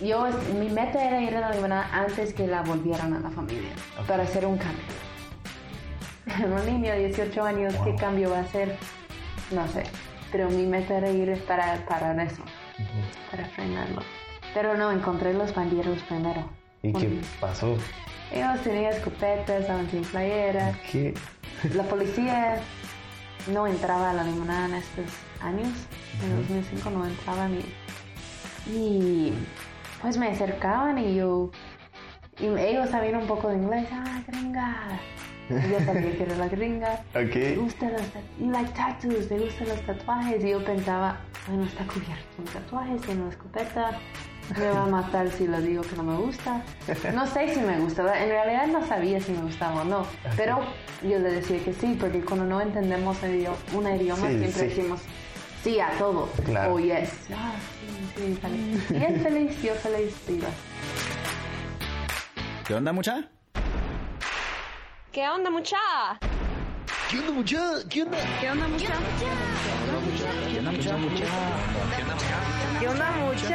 yo, mi meta era ir a la limonada antes que la volvieran a la familia, para hacer un cambio. un niño de 18 años, ¿qué cambio va a hacer? No sé, pero mi meta era ir para, para eso, para frenarlo. Pero no, encontré los banderos primero. ¿Y qué pasó? Ellos tenían escopetas, estaban sin playera. ¿Qué? La policía no entraba a la limonada en estos años. En 2005 no entraban y, y pues me acercaban y yo y ellos sabían un poco de inglés. Ah, gringa. Y yo sabía que era la gringa. Ok. ¿Te gustan los you like tattoos? ¿Te gustan los tatuajes? Y yo pensaba, bueno, está cubierto con tatuajes, tiene una escopeta. Me va a matar si le digo que no me gusta. No sé si me gusta. En realidad no sabía si me gustaba o no. Pero yo le decía que sí, porque cuando no entendemos un idioma Sí, siempre sí. decimos sí a todo. Claro. O yes. Ah, sí, sí, bien. Y él feliz, yo feliz, viva. ¿Qué onda, mucha? ¿Qué onda, mucha? ¿Qué onda, mucha? ¿Qué onda? ¿Qué onda, mucha? ¿Qué onda, mucha? ¿Qué onda, mucha? ¿Qué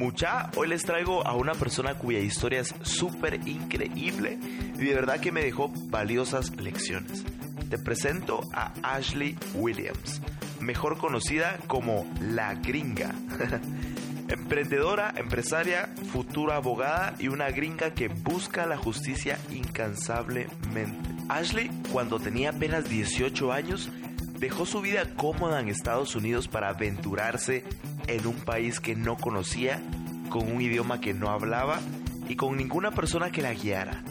Mucha, hoy les traigo a una persona cuya historia es súper increíble y de verdad que me dejó valiosas lecciones. Te presento a Ashley Williams, mejor conocida como La Gringa. Emprendedora, empresaria, futura abogada y una gringa que busca la justicia incansablemente. Ashley, cuando tenía apenas 18 años, dejó su vida cómoda en Estados Unidos para aventurarse en un país que no conocía, con un idioma que no hablaba y con ninguna persona que la guiara.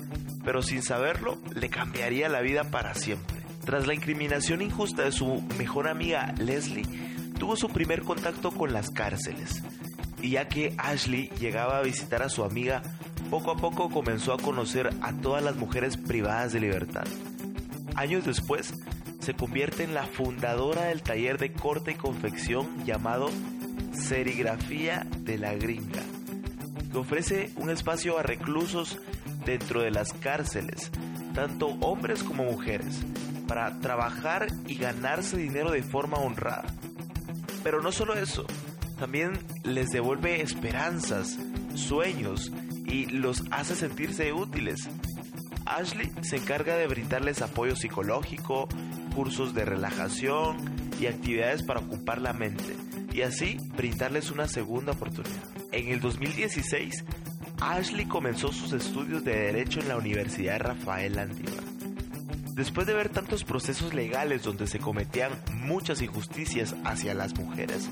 Pero sin saberlo, le cambiaría la vida para siempre. Tras la incriminación injusta de su mejor amiga Leslie, tuvo su primer contacto con las cárceles. Y ya que Ashley llegaba a visitar a su amiga, poco a poco comenzó a conocer a todas las mujeres privadas de libertad. Años después, se convierte en la fundadora del taller de corte y confección llamado Serigrafía de la Gringa, que ofrece un espacio a reclusos dentro de las cárceles, tanto hombres como mujeres, para trabajar y ganarse dinero de forma honrada. Pero no solo eso, también les devuelve esperanzas, sueños y los hace sentirse útiles. Ashley se encarga de brindarles apoyo psicológico, cursos de relajación y actividades para ocupar la mente y así brindarles una segunda oportunidad. En el 2016, Ashley comenzó sus estudios de Derecho en la Universidad Rafael Landívar. Después de ver tantos procesos legales donde se cometían muchas injusticias hacia las mujeres,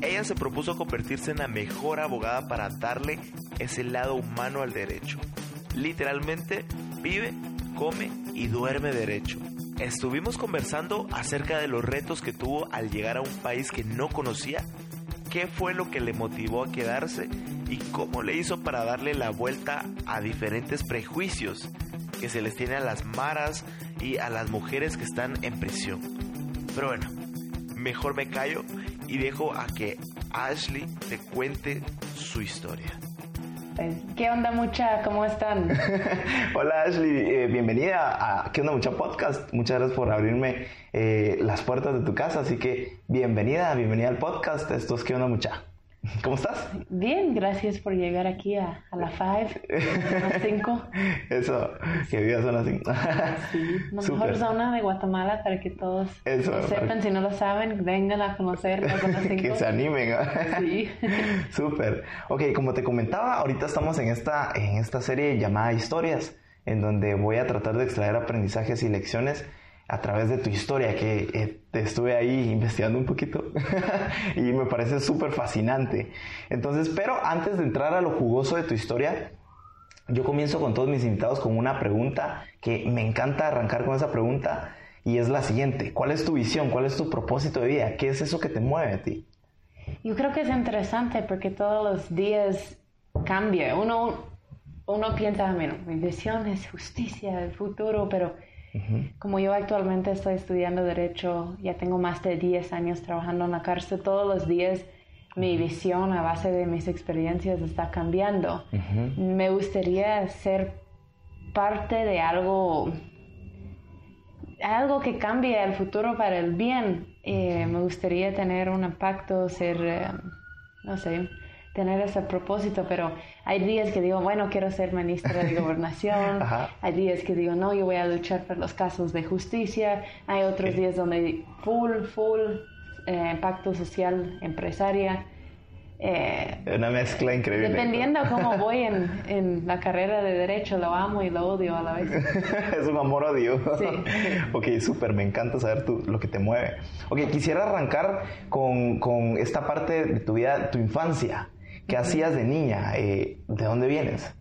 ella se propuso convertirse en la mejor abogada para darle ese lado humano al derecho. Literalmente vive, come y duerme derecho. Estuvimos conversando acerca de los retos que tuvo al llegar a un país que no conocía, qué fue lo que le motivó a quedarse y cómo le hizo para darle la vuelta a diferentes prejuicios que se les tiene a las maras y a las mujeres que están en prisión. Pero bueno, mejor me callo y dejo a que Ashley te cuente su historia. Pues, ¿Qué onda, mucha? ¿Cómo están? Hola Ashley, eh, bienvenida a ¿Qué onda mucha podcast? Muchas gracias por abrirme eh, las puertas de tu casa, así que bienvenida, bienvenida al podcast. Esto es ¿Qué onda mucha? ¿Cómo estás? Bien, gracias por llegar aquí a, a la 5, a las 5. Eso, que vivas son así. Sí, la mejor zona de Guatemala para que todos Eso, lo sepan. para- Si no lo saben, vengan a conocer la zona 5. que se animen. Sí. Súper. Ok, como te comentaba, ahorita estamos en esta, en esta serie llamada Historias, en donde voy a tratar de extraer aprendizajes y lecciones a través de tu historia, que eh, estuve ahí investigando un poquito y me parece súper fascinante. Entonces, pero antes de entrar a lo jugoso de tu historia, yo comienzo con todos mis invitados con una pregunta que me encanta arrancar con esa pregunta, y es la siguiente. ¿Cuál es tu visión? ¿Cuál es tu propósito de vida? ¿Qué es eso que te mueve a ti? Yo creo que es interesante porque todos los días cambia. Uno, uno piensa, bueno, mi visión es justicia, el futuro, pero como yo actualmente estoy estudiando Derecho, ya tengo más de 10 años trabajando en la cárcel, todos los días mi visión a base de mis experiencias está cambiando. Me gustaría ser parte de algo, algo que cambie el futuro para el bien. Eh, me gustaría tener un impacto, ser, eh, no sé, tener ese propósito, pero hay días que digo, bueno, quiero ser ministra de gobernación, hay días que digo, no, yo voy a luchar por los casos de justicia, hay otros días donde full, full eh, impacto social, empresaria. Eh, Una mezcla increíble. Dependiendo cómo voy en, en, la carrera de derecho, lo amo y lo odio a la vez. es un amor-odio. Sí, ok, súper, me encanta saber tu, lo que te mueve. Ok, quisiera arrancar con, con esta parte de tu vida, tu infancia. ¿Qué hacías de niña? Eh, ¿De dónde vienes?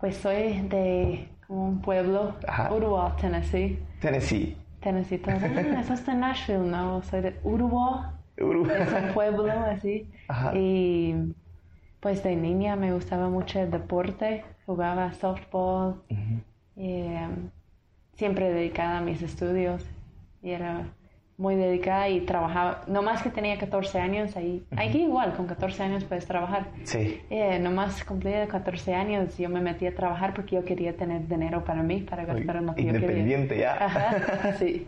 Pues soy de un pueblo, Uruguay, Tennessee. Tennessee. Tennessee, ah, eso está en Nashville, ¿no? Soy de Uruguay. Uruguay. Es un pueblo así. Ajá. Y pues de niña me gustaba mucho el deporte, jugaba softball, y, em, siempre dedicada a mis estudios y era muy dedicada y trabajaba, no más que tenía 14 años, ahí, aquí igual, con 14 años puedes trabajar. Sí. Eh, no más cumplí 14 años, yo me metí a trabajar porque yo quería tener dinero para mí, para gastar en lo que yo quería. Independiente ya. Ajá, sí.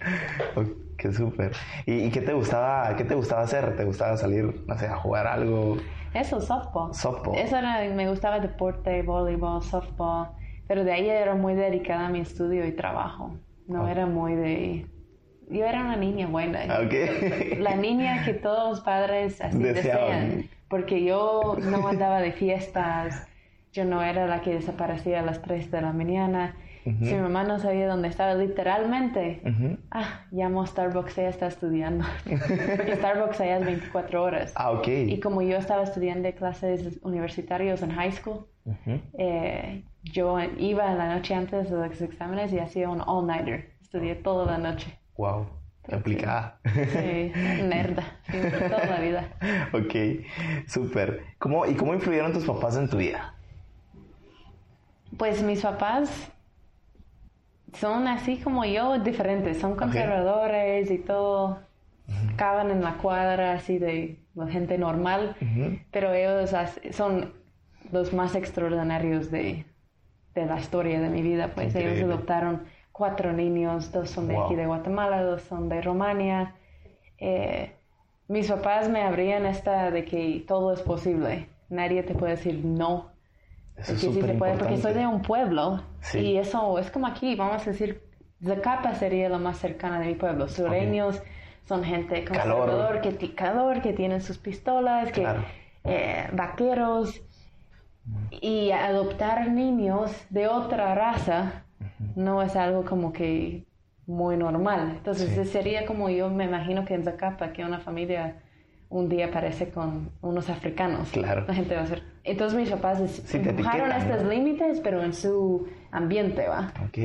qué súper. ¿Y, qué te gustaba, qué te gustaba hacer? ¿Te gustaba salir, no sé, a jugar algo? Eso, softball. Softball. Eso era, me gustaba deporte, voleibol, softball, pero de ahí era muy dedicada a mi estudio y trabajo. No era muy de yo era una niña buena. Okay. La niña que todos los padres así desean. Porque yo no andaba de fiestas, yo no era la que desaparecía a las 3 de la mañana. Si mi mamá no sabía dónde estaba, literalmente, ah, llamo a Starbucks, ella está estudiando. Porque Starbucks allá es 24 horas. Ah, ok. Y como yo estaba estudiando clases universitarios en high school, eh, yo iba la noche antes de los exámenes y hacía un all-nighter. Estudié toda la noche. Wow. Aplicada. Sí, nerda, toda la vida. ok, súper. ¿Cómo, ¿Y cómo influyeron tus papás en tu vida? Pues mis papás son así como yo, diferentes. Son conservadores y todo. Caban en la cuadra así de la gente normal. Pero ellos son los más extraordinarios de, de, la historia de mi vida. Pues ellos adoptaron cuatro niños, dos son de aquí de Guatemala, dos son de Romania. Eh, mis papás me abrían esta de que todo es posible, nadie te puede decir no. Eso es sí puede, porque soy de un pueblo y eso es como aquí, vamos a decir, Zacapa sería lo más cercana de mi pueblo. Sureños son gente conservador, que, calor, que tienen sus pistolas, que eh, vaqueros. Y adoptar niños de otra raza no es algo como que muy normal. Entonces sería como yo me imagino que en Zacapa, que una familia un día aparece con unos africanos. Claro. La gente va a ser... Entonces mis papás empujaron estos límites, pero en su ambiente, ¿va? Ok.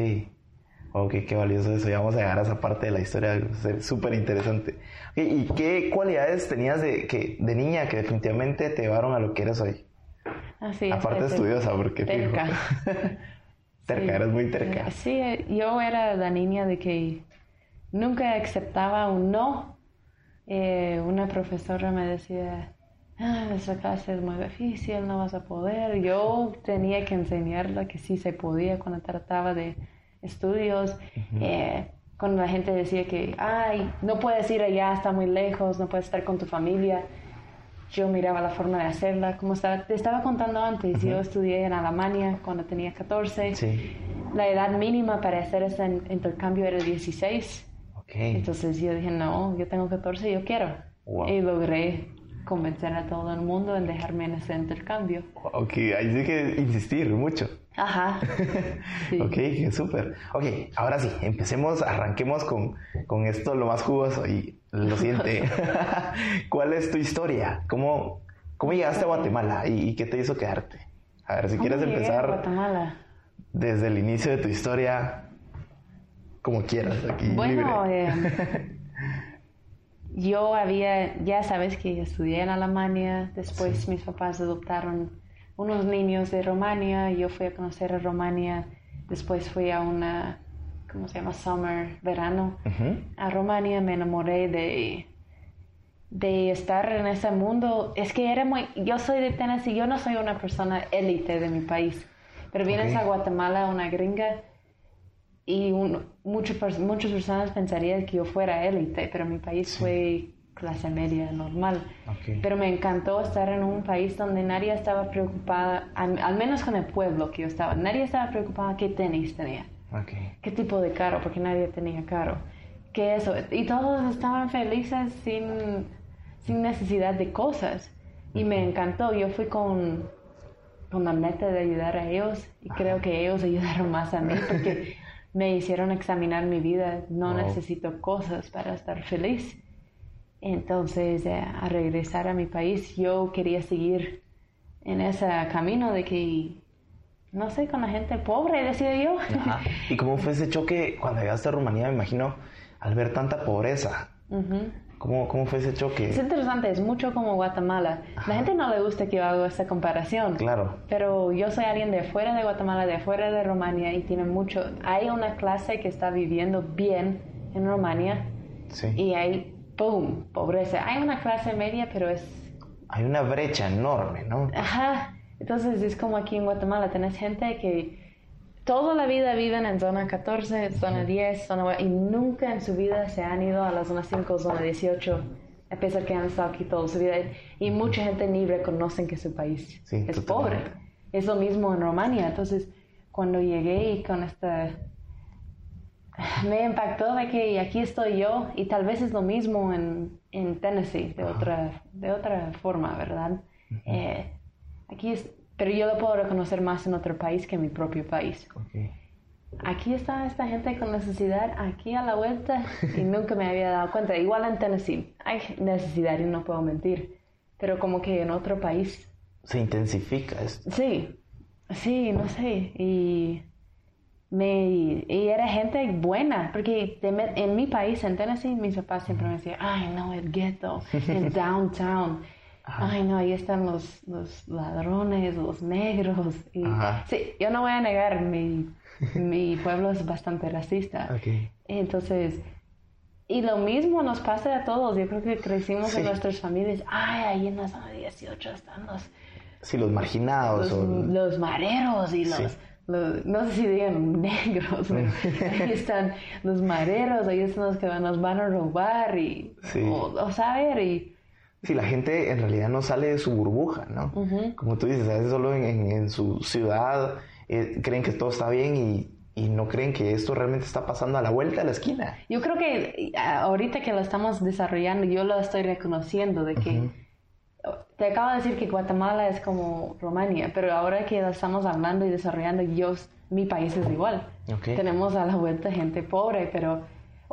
Ok, qué valioso eso. Ya vamos a llegar a esa parte de la historia, súper interesante. ¿Y qué cualidades tenías de, que, de niña que definitivamente te llevaron a lo que eres hoy? Así Aparte estudiosa, porque... Terca. Terca, eres muy terca. Sí, yo era la niña de que nunca aceptaba un no. Eh, una profesora me decía, ah, esa clase es muy difícil, no vas a poder. Yo tenía que enseñarla que sí se podía cuando trataba de estudios. Eh, cuando la gente decía que, ay, no puedes ir allá, está muy lejos, no puedes estar con tu familia yo miraba la forma de hacerla. Como estaba, te estaba contando antes, yo estudié en Alemania cuando tenía 14. Sí. La edad mínima para hacer ese intercambio era 16. Okay. Entonces yo dije, no, yo tengo 14, yo quiero. Y logré convencer a todo el mundo en dejarme en ese intercambio. Ok, hay que insistir mucho. Ajá. Sí. Ok, súper. Ok, ahora sí, empecemos, arranquemos con, con esto lo más jugoso y lo siguiente. ¿Cuál es tu historia? ¿Cómo, cómo llegaste a Guatemala y, qué te hizo quedarte? A ver, si quieres empezar Guatemala? desde el inicio de tu historia. como quieras, aquí Bueno, libre. eh, yo había, ya sabes que estudié en Alemania, después mis papás adoptaron unos niños de Rumania, yo fui a conocer a Rumania, después fui a una, ¿cómo se llama? Summer, verano, a Rumania, me enamoré de, de estar en ese mundo. Es que era muy, yo soy de Tennessee, yo no soy una persona élite de mi país, pero vienes a Guatemala, una gringa, y un, mucho muchas personas pensarían que yo fuera élite, pero mi país fue clase media normal. Pero me encantó estar en un país donde nadie estaba preocupada, al, al menos con el pueblo que yo estaba, nadie estaba preocupada qué tenis tenía, Ok. qué tipo de carro, porque nadie tenía carro, qué eso. Y todos estaban felices sin, sin necesidad de cosas. Y me encantó, yo fui con, con la meta de ayudar a ellos y creo que ellos ayudaron más a mí porque me hicieron examinar mi vida. No Wow. necesito cosas para estar feliz. Entonces, eh, a regresar a mi país, yo quería seguir en ese camino de que, no sé, con la gente pobre, decía yo. Ajá. ¿Y cómo fue ese choque cuando llegaste a Rumanía? Me imagino, al ver tanta pobreza. Ujú. ¿Cómo, cómo fue ese choque? Es interesante, es mucho como Guatemala. La gente no le gusta que yo haga esta comparación. Claro. Pero yo soy alguien de fuera de Guatemala, de fuera de Rumania y tiene mucho. Hay una clase que está viviendo bien en Rumania Sí. y hay, ¡pum!, pobreza. Hay una clase media, pero es. Hay una brecha enorme, ¿no? Ajá. Entonces es como aquí en Guatemala, tenés gente que toda la vida viven en zona 14, zona 10, zona y nunca en su vida se han ido a la zona 5, zona 18, a pesar que han estado aquí toda su vida. Y mucha gente ni reconocen que su país Sí, es pobre. Es lo mismo en Rumania. Entonces, cuando llegué y con esta... Me impactó de que aquí estoy yo y tal vez es lo mismo en, en Tennessee, de otra, de otra forma, ¿verdad? Eh, aquí es, pero yo lo puedo reconocer más en otro país que en mi propio país. Aquí está esta gente con necesidad, aquí a la vuelta, y nunca me había dado cuenta. Igual en Tennessee hay necesidad y no puedo mentir, pero como que en otro país, Se intensifica esto. sí, sí, no sé, y, me, y era gente buena, porque en mi país, en Tennessee, mis papás siempre me decían, ay no, el ghetto, el downtown. Ay, no, ahí están los, los ladrones, los negros. Y, sí, yo no voy a negar, mi, mi pueblo es bastante racista. Ok. Entonces, y lo mismo nos pasa a todos. Yo creo que crecimos en nuestras familias. Ay, ahí en la zona 18 están los, Sí, los marginados. los, o- los mareros y los, Sí. los- no sé si digan negros. pero ahí están los mareros, ahí están los que nos van a robar y, Sí. o, o saber y... Sí, la gente en realidad no sale de su burbuja, ¿no? Como tú dices, a veces solo en, en- en su ciudad eh, creen que todo está bien y, y no creen que esto realmente está pasando a la vuelta de la esquina. Yo creo que ah, ahorita que lo estamos desarrollando, yo lo estoy reconociendo de que te acabo de decir que Guatemala es como Rumania, pero ahora que lo estamos hablando y desarrollando, yo mi país es igual. Tenemos a la vuelta gente pobre, pero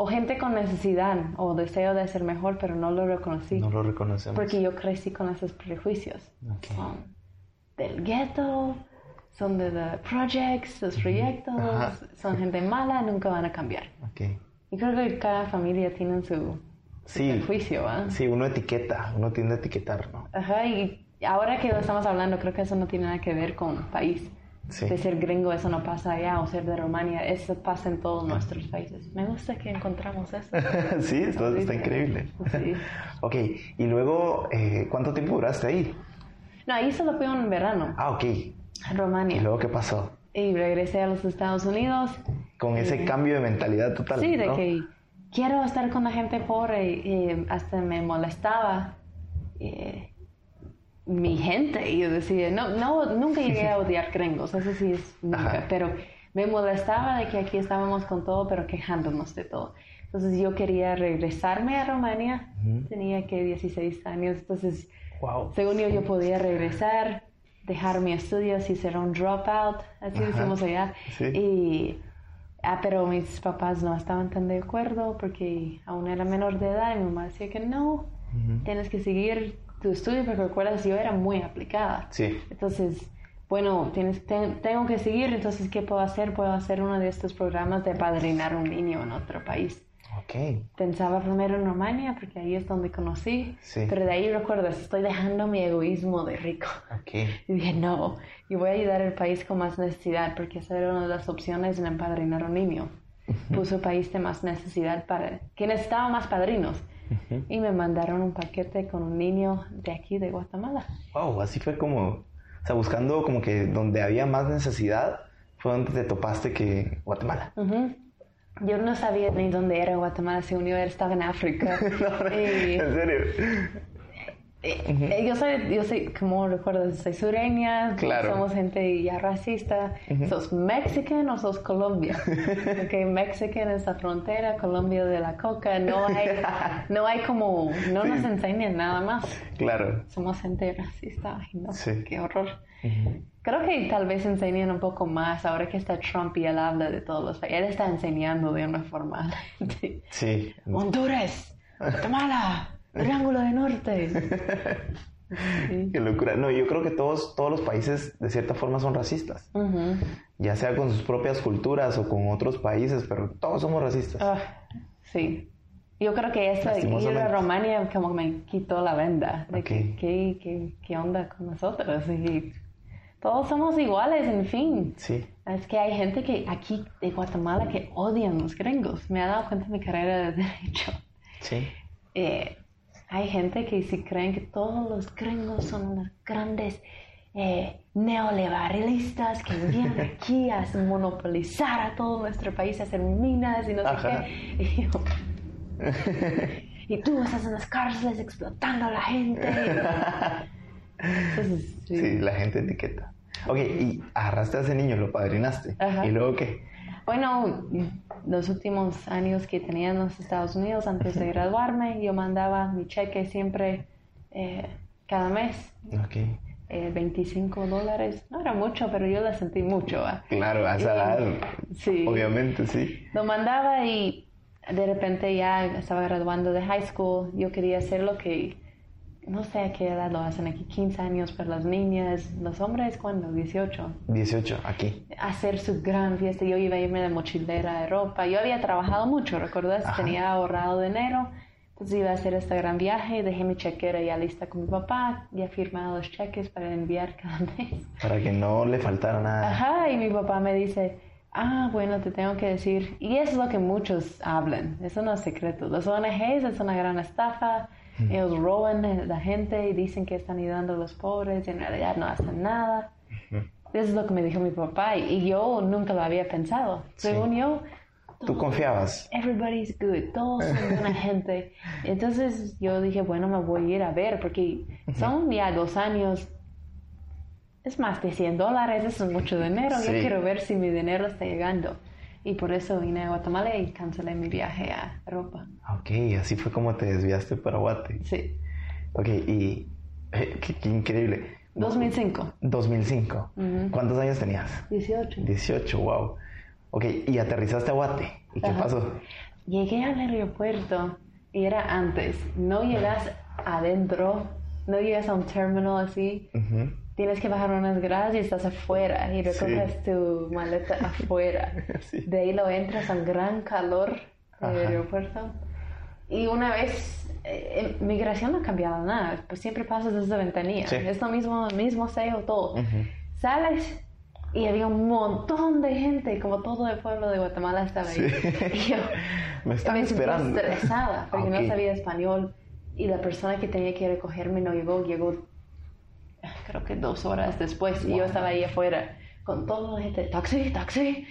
o gente con necesidad o deseo de ser mejor, pero no lo reconocí No lo reconocemos. porque yo crecí con esos prejuicios. Son del gueto, son de the projects, los proyectos, Ajá. son gente mala, nunca van a cambiar. Ok. Y creo que cada familia tiene su, su Sí. prejuicio, ¿ah? Sí, uno etiqueta, uno tiende a etiquetar, ¿no? Ajá, y ahora que lo estamos hablando, creo que eso no tiene nada que ver con país. Sí. De ser gringo, eso no pasa allá, o ser de Rumania, eso pasa en todos nuestros países. Me gusta que encontramos eso. sí, esto está increíble. Sí. Ok, y luego, eh, ¿cuánto tiempo duraste ahí? No, ahí solo fui un verano, Ah, ok. a Rumania. ¿Y luego qué pasó? Y regresé a los Estados Unidos. Con ese cambio de mentalidad total. Sí, de ¿no? que quiero estar con la gente pobre y hasta me molestaba eh, mi gente. Y yo decía, no, no, nunca llegué a odiar gringos, eso sí es nunca, Ajá. pero me molestaba de que aquí estábamos con todo, pero quejándonos de todo. Entonces yo quería regresarme a Rumania, tenía que 16 años, entonces Wow. según yo, yo podía regresar, dejar mi estudios y ser un dropout, así decimos allá. Sí. Y, ah, pero mis papás no estaban tan de acuerdo porque aún era menor de edad y mi mamá decía que no, tienes que seguir tu estudio porque recuerdas, yo era muy aplicada. Sí. Entonces, bueno, tienes, ten- tengo que seguir, entonces, ¿qué puedo hacer? Puedo hacer uno de estos programas de padrinar un niño en otro país. Ok. Pensaba primero en Rumania, porque ahí es donde conocí, Sí. pero de ahí recuerdas, estoy dejando mi egoísmo de rico. Ok. Y dije, no, y voy a ayudar al país con más necesidad, porque esa era una de las opciones en empadrinar un niño. Puso país de más necesidad para que necesitaba más padrinos. Y me mandaron un paquete con un niño de aquí, de Guatemala. Wow, así fue como, o sea, buscando como que donde había más necesidad, fue donde te topaste que Guatemala. Ujú. Yo no sabía ni dónde era Guatemala, según yo estaba en África. Y- En serio. Eh, eh, yo soy, yo soy, como recuerdas, soy sureña, Claro. somos gente ya racista. ¿Sos mexican o sos Colombia? Porque mexican es la frontera, Colombia de la coca, no hay, no hay como, no nos enseñan nada más. Claro. Somos gente racista, ay no, Sí. qué horror. Creo que tal vez enseñan un poco más ahora que está Trump y él habla de todos los países. Él está enseñando de una forma. Sí. Honduras, Guatemala, Triángulo del Norte. Sí. Qué locura. No, yo creo que todos, todos los países de cierta forma son racistas. Ya sea con sus propias culturas o con otros países, pero todos somos racistas. Ah, sí. Yo creo que esta ir a. Romania como me quitó la venda de que, Ok. ¿qué, qué, qué onda con nosotros. Y todos somos iguales, en fin. Sí. Es que hay gente que aquí de Guatemala que odian los gringos. Me ha dado cuenta en mi carrera de derecho. Sí. Eh, hay gente que sí creen que todos los gringos son unos grandes eh, neoliberalistas que vienen aquí a monopolizar a todo nuestro país, a hacer minas y no sé qué. Y, yo, y tú estás en las cárceles explotando a la gente. Entonces, sí. Sí, la gente etiqueta. Ok, y agarraste a ese niño, lo padrinaste. Ajá. ¿Y luego qué? Bueno, los últimos años que tenía en los Estados Unidos, antes de graduarme, yo mandaba mi cheque siempre eh, cada mes, Ok. eh, 25 dólares. No era mucho, pero yo la sentí mucho. ¿va? Claro, a esa edad, Sí. obviamente, sí. Lo mandaba y de repente ya estaba graduando de high school. Yo quería hacer lo que, no sé a qué edad lo hacen aquí, 15 años para las niñas, los hombres, cuando 18 18, aquí. hacer su gran fiesta. Yo iba a irme de mochilera a Europa. Yo había trabajado mucho, ¿recuerdas? Ajá. Tenía ahorrado dinero. Entonces iba a hacer este gran viaje. Dejé mi chequera ya lista con mi papá. Ya firmado los cheques para enviar cada mes. Para que no le faltara nada. Ajá, y mi papá me dice, ah, bueno, te tengo que decir. Y eso es lo que muchos hablan. Eso no es secreto. Los ONGs es una gran estafa. Ellos roban a la gente y dicen que están ayudando a los pobres y en realidad no hacen nada. Eso es lo que me dijo mi papá y, yo nunca lo había pensado. Según yo, ¿Tú confiabas? everybody's good, todos son buena gente. Entonces yo dije, bueno, me voy a ir a ver porque son ya dos años. Es más de 100 dólares, eso es mucho dinero. Yo Sí. quiero ver si mi dinero está llegando. Y por eso vine a Guatemala y cancelé mi viaje a Europa. Ok, así fue como te desviaste para Guate. Sí, Ok, y eh, qué, qué increíble. 2005, 2005. Ujú. ¿Cuántos años tenías? 18. 18, wow. Ok, y aterrizaste a Guate. ¿Y qué Ajá. pasó? Llegué al aeropuerto y era antes. No llegas adentro, no llegas a un terminal así. Ujú. Tienes que bajar unas gradas y estás afuera y recoges tu maleta afuera. Sí. De ahí lo entras a un gran calor del aeropuerto. Y una vez, eh, migración no ha cambiado nada, pues siempre pasas desde ventanilla. Sí. Es lo mismo, mismo sello, todo. Sales y había un montón de gente, como todo el pueblo de Guatemala estaba ahí. Sí. Y yo Me sentí esperando. estresada porque Ok. no sabía español y la persona que tenía que recogerme no llegó, llegó creo que dos horas después y yo estaba ahí afuera con toda la gente, taxi, taxi.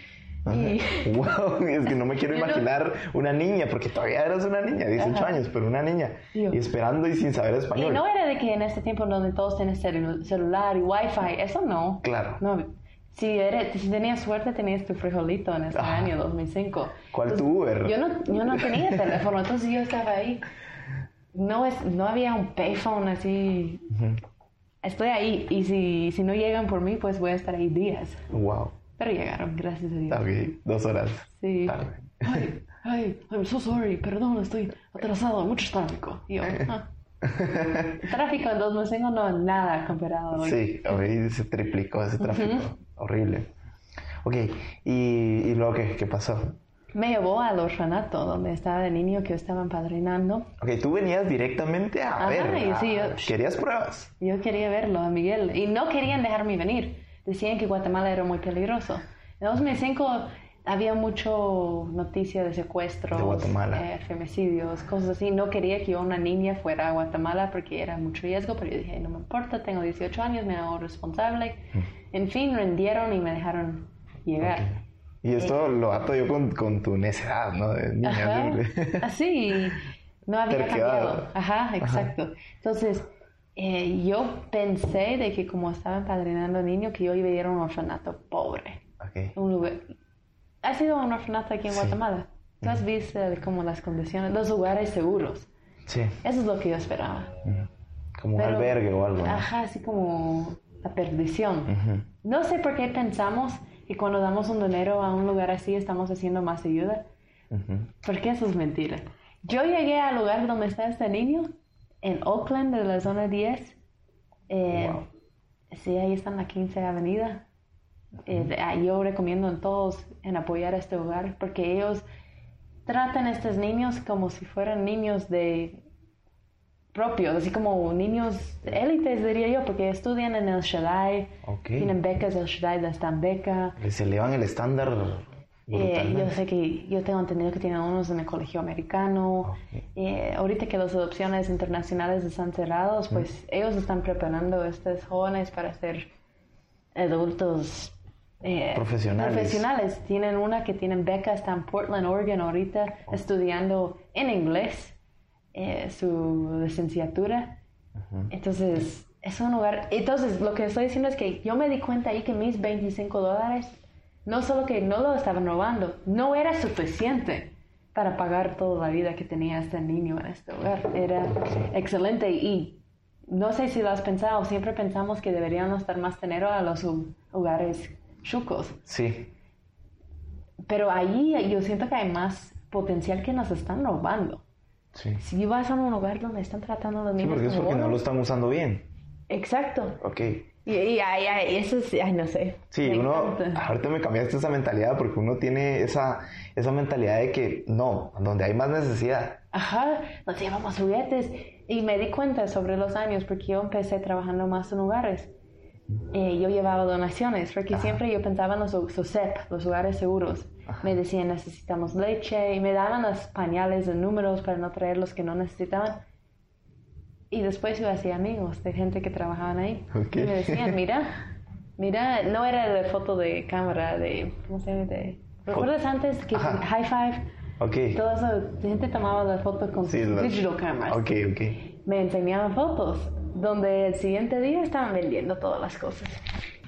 Y Wow, es que no me quiero imaginar una niña, porque todavía eres una niña, 18 Ajá. años, pero una niña. Yo. Y esperando y sin saber Y español. no era de que en este tiempo donde todos tienen celu- celular y wifi, eso no. Claro. No, si, eres, si tenías suerte tenías tu frijolito en ese Ajá. año 2005. ¿Cuál Entonces, tu Uber? Yo no, yo no tenía teléfono, entonces yo estaba ahí. No, es, no había un payphone así. Estoy ahí y si, si no llegan por mí, pues voy a estar ahí días. Wow. Pero llegaron, gracias a Dios. Ok, dos horas. Sí. tarde. Ay, ay, I'm so sorry, perdón, estoy atrasado, mucho tráfico. Y yo, ah, Tráfico en 2005 no es nada comparado hoy. Sí, hoy se triplicó ese tráfico. Horrible. Ok, ¿y, y luego qué, qué pasó? Me llevó al orfanato donde estaba el niño que yo estaba empadrinando. Ok, tú venías directamente a Ajá, ver. sí, yo- ¿Querías pruebas? Yo quería verlo a Miguel y no querían dejarme venir. Decían que Guatemala era muy peligroso. En 2005 había mucho noticia de secuestros, De eh, femicidios, cosas así. No quería que una niña, fuera a Guatemala porque era mucho riesgo, pero yo dije, no me importa, tengo 18 años, me hago responsable. En fin, rindieron y me dejaron llegar. Y esto lo ato yo con, con tu necedad, ¿no? De niña. Ajá. Así, no había Terquedad. cambiado. Ajá, exacto. Entonces, eh, yo pensé de que como estaba empadrinando niño, que yo iba a ir a un orfanato pobre. Ok. Un lugar... ¿Has ido a un orfanato aquí en Sí. Guatemala? ¿Tú has visto eh, como las condiciones, los lugares seguros? Sí. Eso es lo que yo esperaba. Como un Pero- albergue o algo, ¿no? Ajá, así como la perdición. Ujú. No sé por qué pensamos que cuando damos un dinero a un lugar así estamos haciendo más ayuda. Porque eso es mentira. Yo llegué al lugar donde está este niño, en Oakland, de la zona 10. Eh, Wow. Sí, ahí está en la 15 Avenida. Ah, yo recomiendo a todos en apoyar a este hogar porque ellos tratan a estos niños como si fueran niños de propios, así como niños élites diría yo, porque estudian en el Shaddai, Ok. tienen becas, el Shaddai les dan beca. Les elevan el estándar Eh, yo sé que yo tengo entendido que tienen unos en el colegio americano. Ok. Eh, ahorita que las adopciones internacionales están cerrados, pues ellos están preparando a estos jóvenes para ser adultos eh, Profesionales. profesionales. Tienen una que tienen beca, está en Portland, Oregon ahorita, estudiando en inglés eh, su licenciatura. Entonces, es un lugar... Entonces, lo que estoy diciendo es que yo me di cuenta ahí que mis 25 dólares, no solo que no lo estaban robando, no era suficiente para pagar toda la vida que tenía este niño en este hogar. Era excelente y no sé si lo has pensado, siempre pensamos que deberíamos dar más dinero a los hogares chucos, Sí. pero ahí yo siento que hay más potencial que nos están robando. Sí. Si vas a un hogar donde están tratando a los Sí, niños porque es porque no oro, lo están usando bien. Exacto. Ok. Y, y ay, ay, eso es, ay, no sé. Sí, Me uno, encanta. ahorita me cambiaste esa mentalidad porque uno tiene esa, esa mentalidad de que no, donde hay más necesidad. Ajá, nos llevamos juguetes. Y me di cuenta sobre los años porque yo empecé trabajando más en hogares. Eh, yo llevaba donaciones porque siempre yo pensaba en los SOSEP, los hogares seguros. Me decían necesitamos leche y me daban los pañales de números para no traer los que no necesitaban. Y después yo hacía amigos de gente que trabajaban ahí. Y me decían, mira, mira, no era de foto de cámara, de, ¿cómo se llama? De, ¿Recuerdas antes que Ajá. high five? Ok. Todo eso, la gente tomaba la foto con Sí, digital cameras. Ok, ok. Me enseñaban fotos donde el siguiente día estaban vendiendo todas las cosas.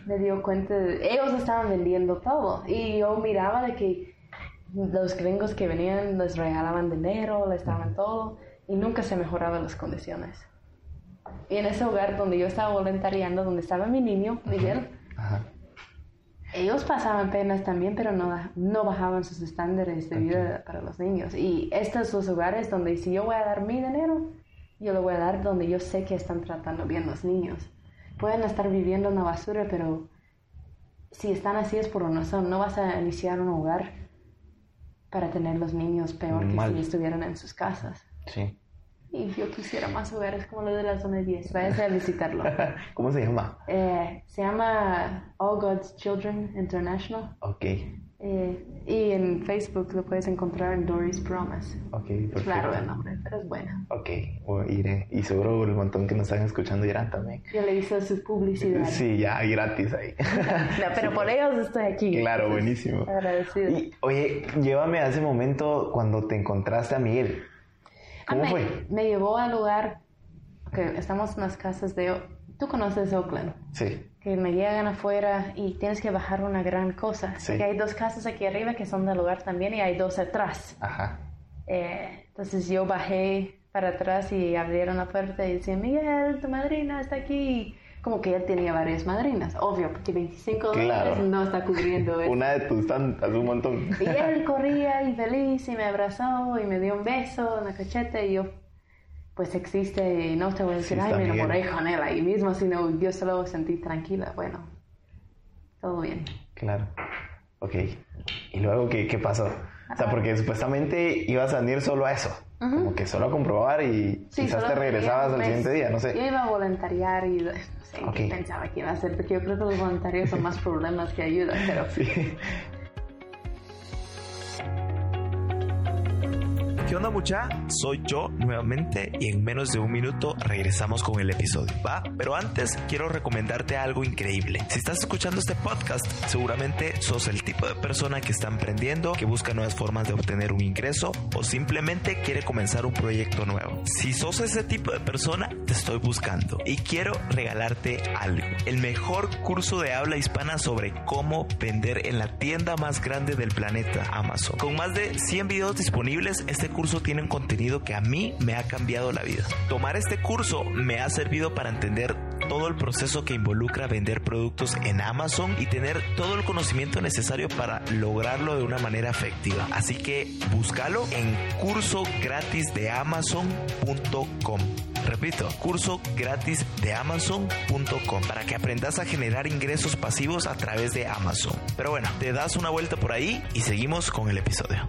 Me dio cuenta, de- ellos estaban vendiendo todo y yo miraba de que los gringos que venían les regalaban dinero, les daban todo y nunca se mejoraban las condiciones. Y en ese hogar donde yo estaba voluntariando, donde estaba mi niño, Miguel, Ajá. ellos pasaban penas también, pero no, no bajaban sus estándares de vida para los niños. Y estos son los lugares donde si yo voy a dar mi dinero, yo lo voy a dar donde yo sé que están tratando bien los niños. Pueden estar viviendo en la basura, pero si están así es por una razón. No vas a iniciar un hogar para tener los niños peor que si estuvieran en sus casas. Sí. Y yo quisiera más hogares como los de la zona 10. Váyanse a visitarlo. ¿Cómo se llama? Eh, se llama All God's Children International. Ok. Eh, y en Facebook lo puedes encontrar en Doris Promise. Ok, perfecto. raro el nombre, pero es bueno. Ok, bueno, iré. Y seguro el montón que nos están escuchando irán también. Yo le hice su publicidad. Sí, ya, gratis ahí. No, pero por ellos estoy aquí. Claro, Entonces, buenísimo. Agradecido. Y, oye, llévame a ese momento cuando te encontraste a Miguel. ¿Cómo Ah, me, fue? Me llevó al lugar que estamos en las casas de... Tú conoces Oakland. Sí. Que me llegan afuera y tienes que bajar una gran cosa. Sí. Que hay dos casas aquí arriba que son del lugar también y hay dos atrás. Ajá. Eh, entonces yo bajé para atrás y abrieron la puerta y decían, Miguel, tu madrina está aquí. Como que él tenía varias madrinas, obvio, porque 25 dólares Claro. no está cubriendo eso. Una de tus tantas, un montón. Y él corría y feliz y me abrazó y me dio un beso en la cacheta y yo pues existe y no te voy a decir, Sí, ay, me enamoré con él ahí mismo, sino yo solo sentí tranquila, bueno, todo bien. Claro. Ok. ¿Y luego qué, qué pasó? O sea, porque supuestamente ibas a venir solo a eso. Como que solo a comprobar y Sí, quizás te regresabas al siguiente día, no sé. Yo iba a voluntariar y no sé Ok. qué pensaba que iba a hacer, porque yo creo que los voluntarios son más problemas que ayuda, pero Sí. ¿Qué onda mucha? Soy yo nuevamente y en menos de un minuto regresamos con el episodio, ¿va? Pero antes quiero recomendarte algo increíble. Si estás escuchando este podcast, seguramente sos el tipo de persona que está emprendiendo, que busca nuevas formas de obtener un ingreso o simplemente quiere comenzar un proyecto nuevo. Si sos ese tipo de persona, te estoy buscando y quiero regalarte algo. El mejor curso de habla hispana sobre cómo vender en la tienda más grande del planeta, Amazon. Con más de 100 videos disponibles, este curso tiene un contenido que a mí me ha cambiado la vida. Tomar este curso me ha servido para entender todo el proceso que involucra vender productos en Amazon y tener todo el conocimiento necesario para lograrlo de una manera efectiva. Así que búscalo en curso gratis de amazon.com. Repito, curso gratis de amazon.com para que aprendas a generar ingresos pasivos a través de Amazon. Pero bueno, te das una vuelta por ahí y seguimos con el episodio.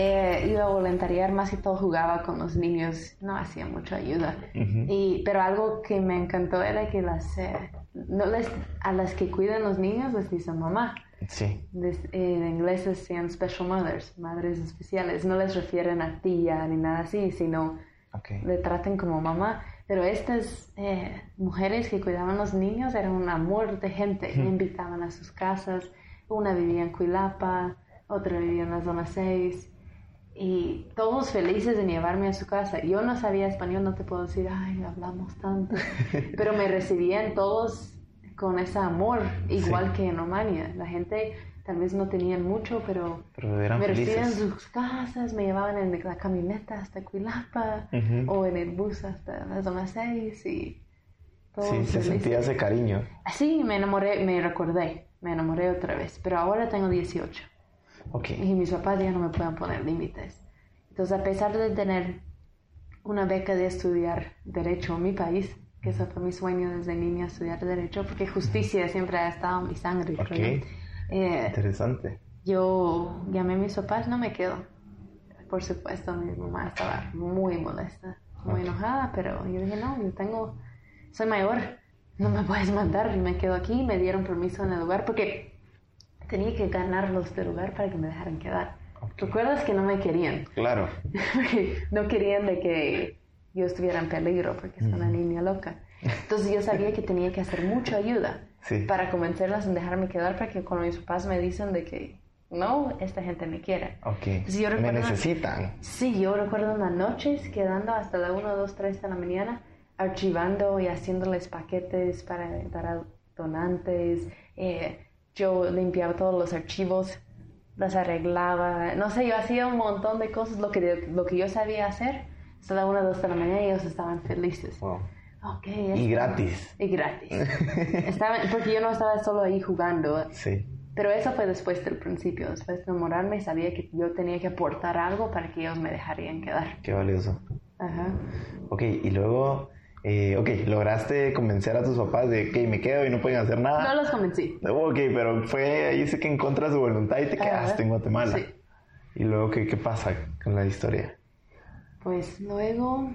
Eh, iba a voluntariar, más que todo jugaba con los niños, no hacía mucha ayuda. y, pero algo que me encantó era que las, eh, no les, a las que cuidan los niños les dicen mamá. Sí. Eh, en inglés decían special mothers, madres especiales. No les refieren a tía ni nada así, sino le traten como mamá. Pero estas eh, mujeres que cuidaban los niños eran un amor de gente. Invitaban a sus casas. Una vivía en Cuilapa, otra vivía en la zona 6. Y todos felices de llevarme a su casa. Yo no sabía español, no te puedo decir, ay, hablamos tanto. Pero me recibían todos con ese amor, igual Sí. que en Romania. La gente tal vez no tenían mucho, pero Pero eran me recibían en sus casas, me llevaban en la camioneta hasta Cuilapa Ujú. o en el bus hasta la zona 6 y todos Sí, se sentía ese cariño. Así me enamoré, me recordé, me enamoré otra vez, pero ahora tengo 18 Y mis papás ya no me pueden poner límites. Entonces, a pesar de tener una beca de estudiar Derecho en mi país, que ese fue mi sueño desde niña, estudiar Derecho, porque justicia siempre ha estado en mi sangre. Ok. creo yo. Eh, Interesante. yo llamé a mis papás, no me quedo. Por supuesto, mi mamá estaba muy molesta, muy enojada, pero yo dije, no, yo tengo, soy mayor, no me puedes mandar, y me quedo aquí, me dieron permiso en el lugar, porque tenía que ganarlos del lugar para que me dejaran quedar. ¿Recuerdas que no me querían? Claro. No querían de que yo estuviera en peligro, porque es una niña loca. Entonces yo sabía que tenía que hacer mucha ayuda Sí. para convencerlas en dejarme quedar, para que cuando mis papás me dicen de que no, esta gente me quiere. Ok. Yo Me necesitan. Sí, yo recuerdo unas noches quedando hasta la 1, 2, 3 de la mañana, archivando y haciéndoles paquetes para dar a donantes. Eh, yo limpiaba todos los archivos, las arreglaba. No sé, yo hacía un montón de cosas, lo que, lo que yo sabía hacer. Hasta la 1, 2 de la mañana y ellos estaban felices. Wow. Ok, Y gratis. Y gratis. Estaba- porque yo no estaba solo ahí jugando. Sí. Pero eso fue después del principio. Después de enamorarme, sabía que yo tenía que aportar algo para que ellos me dejarían quedar. Qué valioso. Ajá. Ok, y luego, eh, ok, lograste convencer a tus papás de que me quedo y no pueden hacer No nada. los convencí. Ok, pero fue ahí sí que en contra de su voluntad y te quedaste en Guatemala. Sí. Y luego, ¿qué, ¿qué pasa con la historia? Pues luego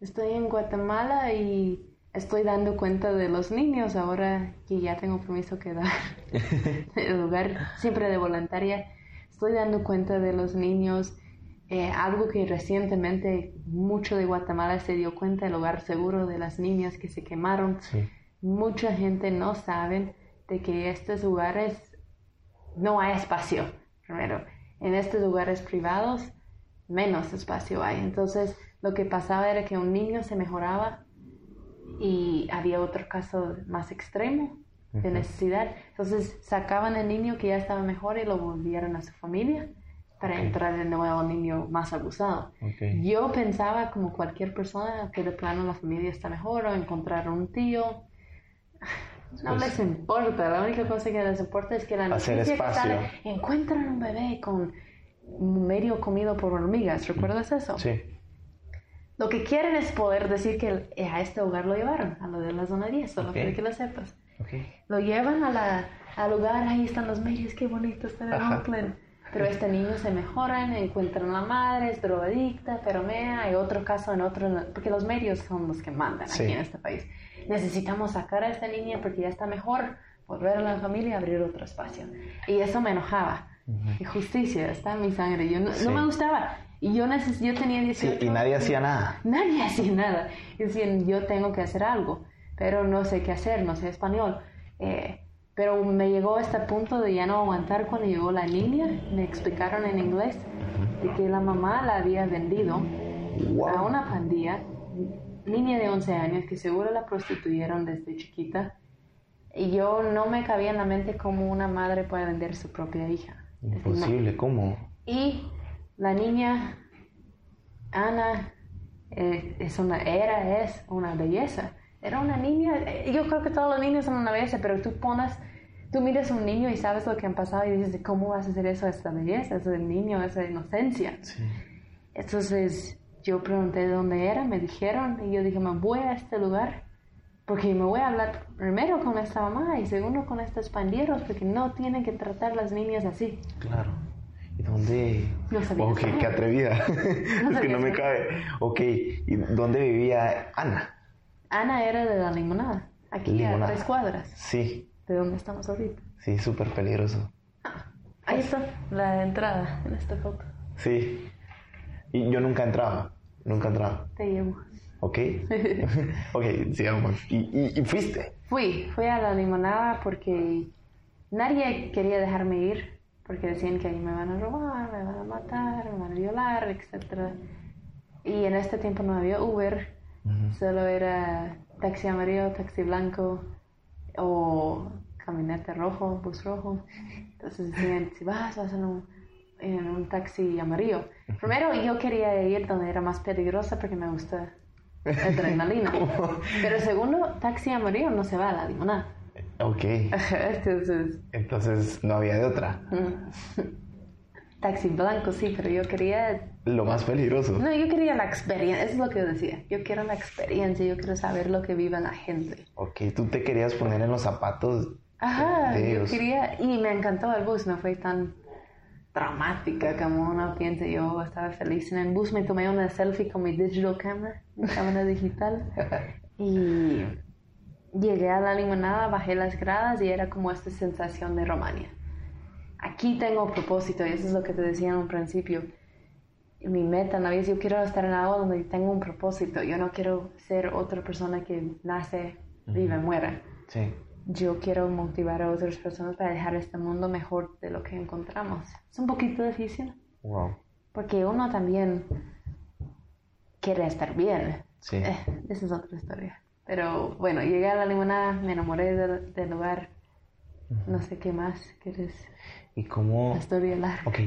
estoy en Guatemala y estoy dando cuenta de los niños ahora que ya tengo permiso que dar el lugar siempre de voluntaria. Estoy dando cuenta de los niños. Eh, algo que recientemente mucho de Guatemala se dio cuenta, el hogar seguro de las niñas que se quemaron. Sí. mucha gente no sabe de que estos lugares no hay espacio. Primero, en estos lugares privados menos espacio hay. Entonces, lo que pasaba era que un niño se mejoraba y había otro caso más extremo de necesidad. Entonces, sacaban al niño que ya estaba mejor y lo volvieron a su familia para Ok. entrar de nuevo al niño más abusado. Ok. Yo pensaba, como cualquier persona, que de plano la familia está mejor o encontrar un tío. No Pues- les importa, la única cosa que les importa es que la Hacer que espacio. encuentran un bebé con medio comido por hormigas, ¿recuerdas eso? Sí. Lo que quieren es poder decir que eh, a este lugar lo llevaron, a lo de la zona 10, solo Ok. quiero que lo sepas. Ok. Lo llevan a la, al lugar, ahí están los medios, qué bonito está en. Oakland. Pero este niño se mejoran, encuentran a la madre, es drogadicta, pero mea, hay otro caso en otro, porque los medios son los que mandan Sí. aquí en este país. Necesitamos sacar a esta niña porque ya está mejor, volver a la familia y abrir otro espacio. Y eso me enojaba. Y justicia, está en mi sangre. Yo no, Sí. no me gustaba. Y yo, neces yo tenía Sí, 18 y nadie hacía nada. Nadie hacía nada. Y decían, yo tengo que hacer algo, pero no sé qué hacer, no sé español. Eh, pero me llegó a este punto de ya no aguantar cuando llegó la niña. Me explicaron en inglés de que la mamá la había vendido a una pandilla, niña de 11 años, que seguro la prostituyeron desde chiquita. Y yo no me cabía en la mente cómo una madre puede vender su propia hija. No. Imposible, ¿cómo? Y la niña Ana eh, es una, era, es una belleza. Era una niña, eh, yo creo que todos los niños son una belleza, pero tú pones, tú miras a un niño y sabes lo que han pasado y dices, ¿cómo vas a hacer eso a esta belleza, ese niño, esa inocencia? Sí. Entonces yo pregunté de dónde era, me dijeron y yo dije, me voy a este lugar porque me voy a hablar primero con esta mamá y segundo con estos pandilleros porque no tienen que tratar las niñas así. Claro. ¿Y dónde? No sabía Ok, qué atrevida. es que no me cabe. Ok, ¿y dónde vivía Ana? Ana era de la limonada, aquí a Limonada. tres cuadras Sí, de donde estamos ahorita. sí, súper peligroso. Ahí está la entrada en esta foto. Sí. Y yo nunca entraba. Nunca entraba. Te llevo. ¿Ok? ok, sigamos. ¿Y, y, y fuiste? Fui, fui a la limonada porque nadie quería dejarme ir porque decían que ahí me van a robar, me van a matar, me van a violar, etc. Y en este tiempo no había Uber, solo era taxi amarillo, taxi blanco o camioneta rojo, bus rojo. Entonces decían, si vas, vas en un, en un taxi amarillo. Primero yo quería ir donde era más peligrosa porque me gusta adrenalina. Pero segundo, taxi amarillo no se va a la limonada. Ok. Entonces, Entonces no había de otra. Taxi blanco sí, pero yo quería Lo más peligroso. No, yo quería la experiencia, eso es lo que yo decía. Yo quiero la experiencia, yo quiero saber lo que vive la gente. Ok, tú te querías poner en los zapatos Ajá, de yo ellos. quería, y me encantó el bus, no fue tan dramática como uno piensa. Yo estaba feliz en el bus, me tomé una selfie con mi digital camera, mi cámara digital, y llegué a la limonada, bajé las gradas y era como esta sensación de Romania. Aquí tengo propósito, y eso es lo que te decía en un principio. Mi meta en la vida es yo quiero estar en algo donde tengo un propósito. Yo no quiero ser otra persona que nace, vive, muera Sí. yo quiero motivar a otras personas para dejar este mundo mejor de lo que encontramos. Es un poquito difícil Wow. porque uno también quiere estar bien. Sí. Eh, esa es otra historia. Pero bueno, llegué a la limonada, me enamoré del, del lugar. No sé qué más quieres. ¿Y cómo? La historia larga. Ok.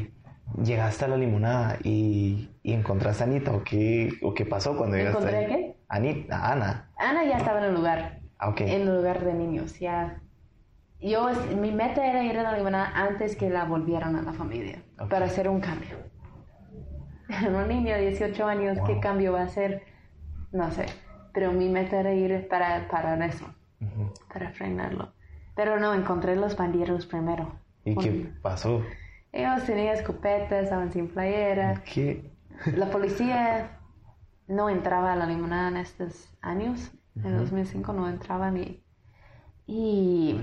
Llegaste a la limonada y, y encontraste a Anita o qué, o qué pasó cuando llegaste ¿Encontré a qué? Anita, Ana. Ana ya estaba en el lugar. Ah, ok. En el lugar de niños, ya. Yo, mi meta era ir a la limonada antes que la volvieran a la familia, para hacer un cambio. Un niño de 18 años, ¿qué Wow. cambio va a hacer? No sé. Pero mi meta era ir para parar eso, para frenarlo. Pero no, encontré los pandilleros primero. ¿Y qué pasó? Ellos tenían escopetas, estaban sin playera. ¿Qué? La policía no entraba a la limonada en estos años. En 2005 no entraban y, y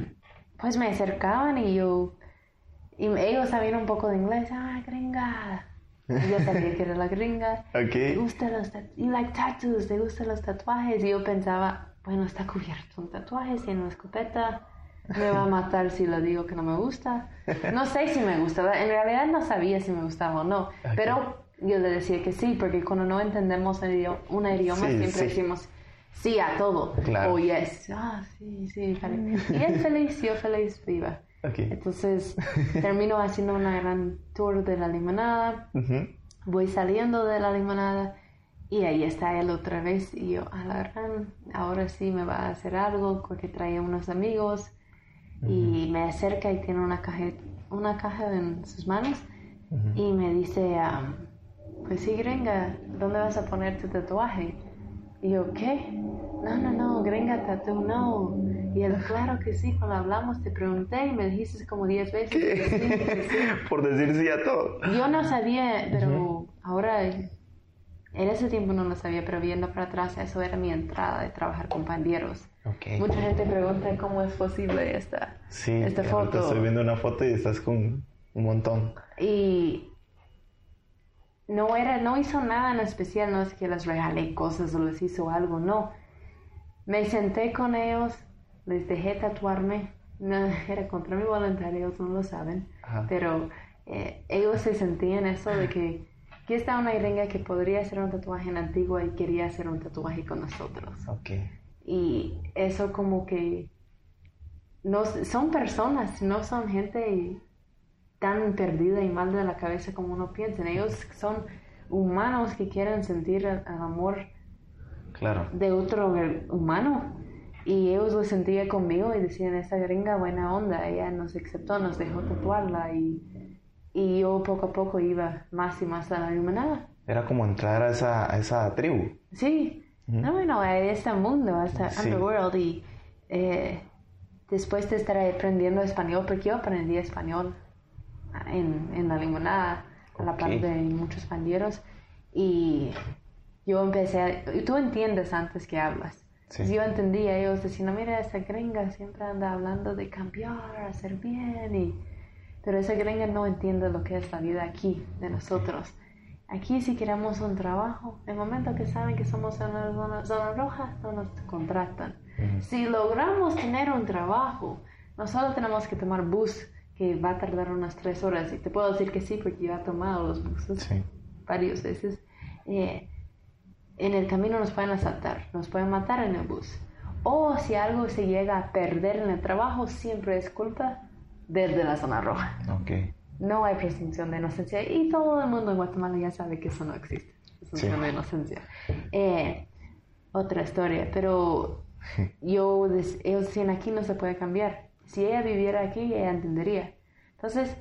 pues me acercaban y yo y ellos sabían un poco de inglés. Ah, gringa. Y yo sabía que era la gringa. ¿Te Ok. gustan los you like tattoos? ¿Te gustan los tatuajes? Y yo pensaba, bueno, está cubierto un tatuaje, tiene una escopeta. Me va a matar si le digo que no me gusta. No sé si me gusta. En realidad no sabía si me gustaba o no. Pero yo le decía que sí, porque cuando no entendemos el idioma, un idioma Sí, siempre sí. decimos sí a todo. Claro. O yes. Ah, sí, sí. vale. Y él feliz, yo feliz, viva. Ok. Entonces termino haciendo una gran tour de la limonada Ujú. voy saliendo de la limonada y ahí está él otra vez y yo, a la gran, ahora sí me va a hacer algo porque trae unos amigos y me acerca y tiene una caja, una caja en sus manos y me dice, ah, pues sí, gringa, ¿dónde vas a poner tu tatuaje? Y yo, ¿qué? No, no, no, gringa tatu, no. Y él, claro que sí, cuando hablamos te pregunté y me dijiste como 10 veces. que sí, que sí. Por decir sí a todo. Yo no sabía, pero ahora, en ese tiempo no lo sabía, pero viendo para atrás, eso era mi entrada de trabajar con pandilleros. Ok. Mucha gente pregunta cómo es posible esta, Sí, esta foto. estoy viendo una foto y estás con un montón. Y no era, no hizo nada en especial, no es que les regalé cosas o les hizo algo, no. Me senté con ellos, les dejé tatuarme, no, era contra mi voluntad, ellos no lo saben, Ajá. pero eh, ellos se sentían eso de que aquí está una gringa que podría hacer un tatuaje en Antigua y quería hacer un tatuaje con nosotros. Ok. Y eso como que no son personas, no son gente tan perdida y mal de la cabeza como uno piensa. Ellos son humanos que quieren sentir el, el amor Claro. de otro humano. Y ellos lo sentían conmigo y decían, esta gringa buena onda, ella nos aceptó, nos dejó tatuarla y, y yo poco a poco iba más y más a la iluminada. Era como entrar a esa, a esa tribu. Sí, no, bueno, a este mundo, a este Sí. underworld y eh, después de estar aprendiendo español, porque yo aprendí español en, en la limonada, a la par de muchos pandilleros y yo empecé, a- y tú entiendes antes que hablas. Sí. Yo entendía ellos diciendo, mira, esa gringa siempre anda hablando de cambiar, hacer bien, y... pero esa gringa no entiende lo que es la vida aquí, de nosotros. Aquí si queremos un trabajo, el momento que saben que somos en la zona, zona roja, no nos contratan. Si logramos tener un trabajo, no solo tenemos que tomar bus, que va a tardar unas tres horas, y te puedo decir que sí, porque yo he tomado los buses Sí. varias veces. eh, en el camino nos pueden asaltar, nos pueden matar en el bus. O si algo se llega a perder en el trabajo, siempre es culpa desde la zona roja. Ok. No hay presunción de inocencia y todo el mundo en Guatemala ya sabe que eso no existe. Presunción Sí. de inocencia. Eh, otra historia, pero yo, des- ellos decían aquí no se puede cambiar. Si ella viviera aquí, ella entendería. Entonces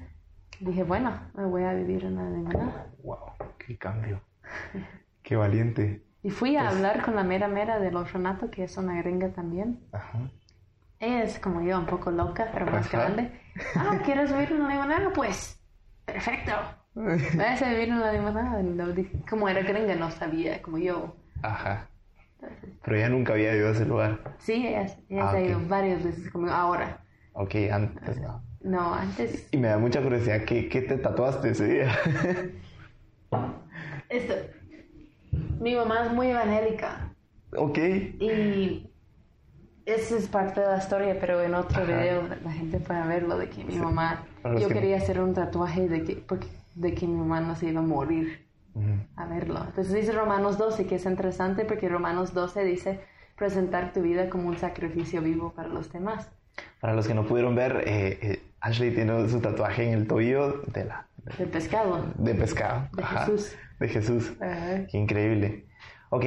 dije, bueno, me voy a vivir en la limonada. Wow, qué cambio. Qué valiente. Y fui a hablar con la mera mera del orfanato, que es una gringa también. Ajá. Ella es como yo, un poco loca, pero más Ajá. grande. Ah, ¿quieres vivir en la limonada? Pues, perfecto. Vas a vivir en la limonada. Como era gringa, no sabía, como yo. Ajá. Pero ella nunca había ido a ese lugar. Sí, ella, ella Ah, se ha ido varias veces conmigo. Ahora. Ok, antes no. No, antes. Y me da mucha curiosidad, ¿qué, qué te tatuaste ese día? Esto. Mi mamá es muy evangélica. ok. Y esa es parte de la historia, pero en otro Ajá. video la gente puede verlo de que mi mamá, Para los yo que- quería hacer un tatuaje de que, porque- de que mi mamá no se iba a morir Ujú. a verlo. Entonces dice Romanos 12, que es interesante porque Romanos 12 dice presentar tu vida como un sacrificio vivo para los demás. Para los que no pudieron ver, eh, eh, Ashley tiene su tatuaje en el tobillo de la Del pescado. de pescado. De Jesús. De Jesús. Ajá. Qué increíble. Ok,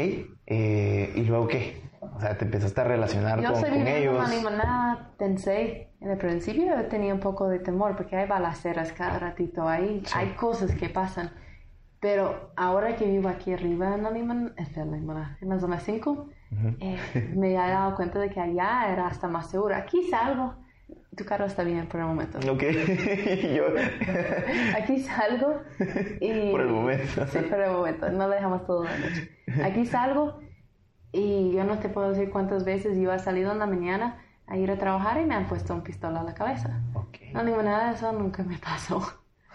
eh, ¿y luego qué? O sea, te empezaste a relacionar Yo con, estoy con ellos. en la limonada, pensé, en el principio yo tenía un poco de temor porque hay balaceras cada ratito, hay, hay cosas que pasan. Pero ahora que vivo aquí arriba en la limonada, en la, zona 5, eh, me he dado cuenta de que allá era hasta más seguro. Aquí salgo, tu carro está bien por el momento. Ok, yo... Aquí salgo y... Por el momento. Sí, por el momento. No le dejamos todo la noche. Aquí salgo y yo no te puedo decir cuántas veces yo he salido en la mañana a ir a trabajar y me han puesto un pistola a la cabeza. Ok. No, ni nada de eso nunca me pasó.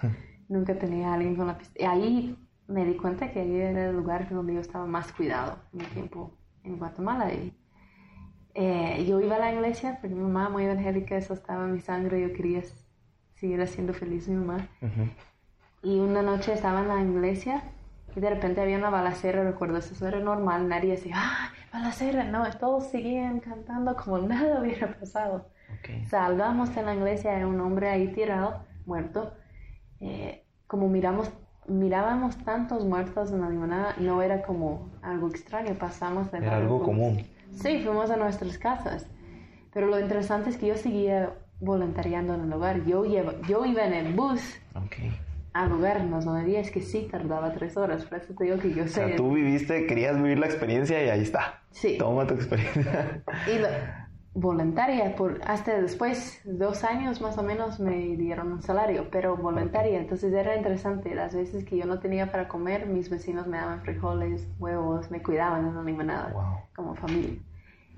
nunca tenía a alguien con la pistola. Y ahí me di cuenta que ahí era el lugar donde yo estaba más cuidado en mi tiempo en Guatemala. Y, eh, yo iba a la iglesia porque mi mamá muy evangélica, eso estaba en mi sangre, yo quería seguir haciendo feliz a mi mamá. Ujú. Y una noche estaba en la iglesia y de repente había una balacera, recuerdo, eso era normal, nadie decía, ¡ah, balacera! No, todos seguían cantando como nada hubiera pasado. Ok. Salgamos de la iglesia, era un hombre ahí tirado, muerto. Eh, como miramos, mirábamos tantos muertos en la limonada, no era como algo extraño, pasamos de Era algo común. Sí, fuimos a nuestras casas. Pero lo interesante es que yo seguía voluntariando en el lugar. Yo, lleva- yo iba en el bus Ok. Al lugar en donde es que sí tardaba tres horas, por eso te digo que yo O sé. sea, tú viviste, querías vivir la experiencia y ahí está. Sí. Toma tu experiencia. Y la- voluntaria, por, hasta después, dos años más o menos, me dieron un salario, pero voluntaria. Entonces era interesante. Las veces que yo no tenía para comer, mis vecinos me daban frijoles, huevos, me cuidaban en la limonada, Wow. como familia.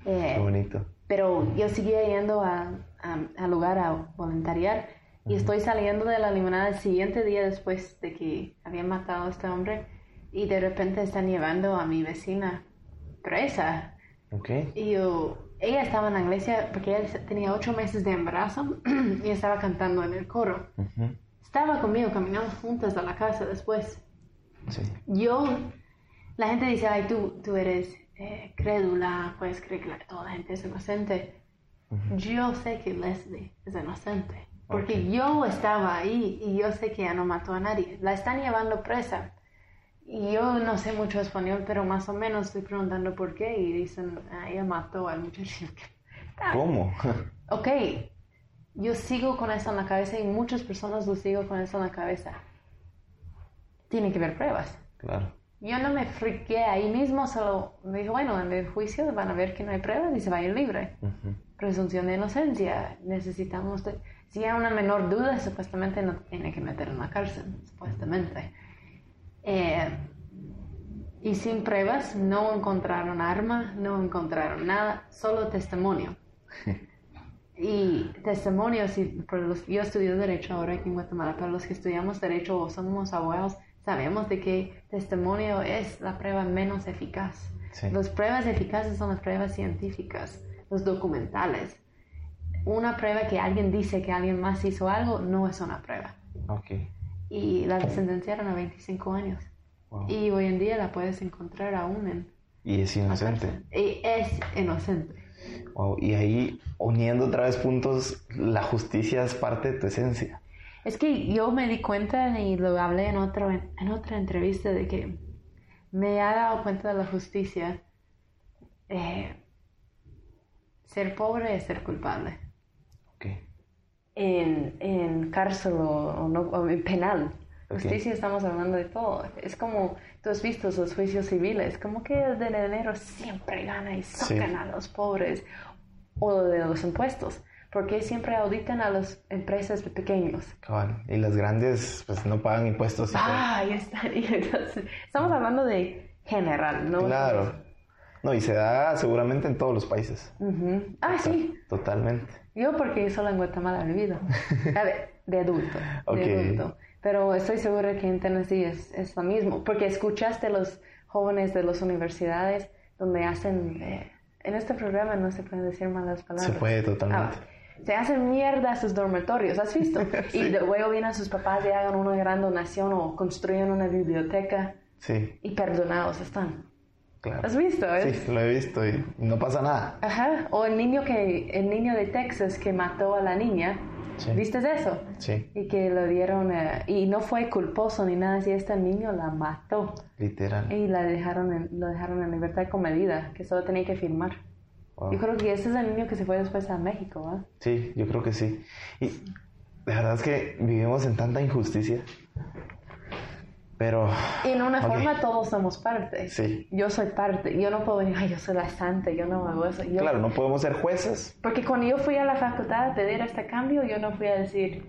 Eh, Qué bonito. pero yo seguía yendo a- a- al lugar a voluntariar y estoy saliendo de la limonada el siguiente día después de que habían matado a este hombre y de repente están llevando a mi vecina presa Ok. y yo, ella estaba en la iglesia porque ella tenía ocho meses de embarazo y estaba cantando en el coro. Ujú. Estaba conmigo, caminamos juntas a la casa después. Sí. Yo, la gente dice, ay, tú, tú eres eh, crédula, puedes creer que toda la gente es inocente. Yo sé que Leslie es inocente, porque yo estaba ahí y yo sé que ella no mató a nadie. La están llevando presa. Y yo no sé mucho español, pero más o menos estoy preguntando por qué y dicen, ah, ella mató al muchacho. ¿Cómo? Ok, yo sigo con eso en la cabeza y muchas personas lo sigo con eso en la cabeza. Tiene que haber pruebas. claro. Yo no me friqué ahí mismo, solo me dijo, bueno, en el juicio van a ver que no hay pruebas y se va a ir libre. Presunción de inocencia. Necesitamos, de- si hay una menor duda, supuestamente no te tiene que meter en la cárcel, supuestamente. Eh, y sin pruebas, no encontraron arma, no encontraron nada, solo testimonio. Y testimonios, y por los, yo estudio Derecho ahora aquí en Guatemala, para los que estudiamos Derecho o somos abogados, sabemos de que testimonio es la prueba menos eficaz. Sí. Las pruebas eficaces son las pruebas científicas, los documentales. Una prueba que alguien dice que alguien más hizo algo no es una prueba. Ok. Y la sentenciaron a 25 años. Wow. Y hoy en día la puedes encontrar aún en Y es inocente. Y es inocente. Wow. Y ahí, uniendo otra vez puntos, la justicia es parte de tu esencia. Es que yo me di cuenta y lo hablé en, otro, en otra entrevista de que me he dado cuenta de la justicia. Eh, ser pobre es ser culpable. En, en cárcel o, no, o en penal. Ok. Justicia estamos hablando de todo. Es como, tú has visto los juicios civiles, como que el de dinero siempre gana y sacan Sí. a los pobres. O de los impuestos. Porque siempre auditan a las empresas pequeños. Cabal. Y las grandes, pues no pagan impuestos. Ah, ahí está. Entonces, estamos hablando de general, ¿no? Claro. No, y se da seguramente en todos los países. Ah, sí. Totalmente. Yo porque solo en Guatemala he vivido. Ver, de adulto. De adulto. Pero estoy segura que en Tennessee es, es lo mismo. Porque escuchaste los jóvenes de las universidades donde hacen... eh, en este programa no se pueden decir malas palabras. Se puede Ah, totalmente. se hacen mierda a sus dormitorios, ¿has visto? Y de- luego vienen sus papás y hagan una gran donación o construyen una biblioteca Sí, y perdonados están. Claro. ¿Has visto? Es- Sí, lo he visto y no pasa nada. Ajá. O el niño que, el niño de Texas que mató a la niña. Sí. ¿Viste eso? Sí, Y que lo dieron, eh, y no fue culposo ni nada así, este niño la mató. literal. Y la dejaron en, lo dejaron en libertad con medida, que solo tenía que firmar. Wow. Yo creo que ese es el niño que se fue después a México, ¿verdad? Sí, yo creo que sí. Y la verdad es que vivimos en tanta injusticia. Pero, Y en una Ok. forma todos somos parte. Sí. Yo soy parte. Yo no puedo decir, ay, yo soy la santa, yo no hago eso. Yo- claro, no podemos ser jueces. Porque cuando yo fui a la facultad a pedir este cambio, yo no fui a decir,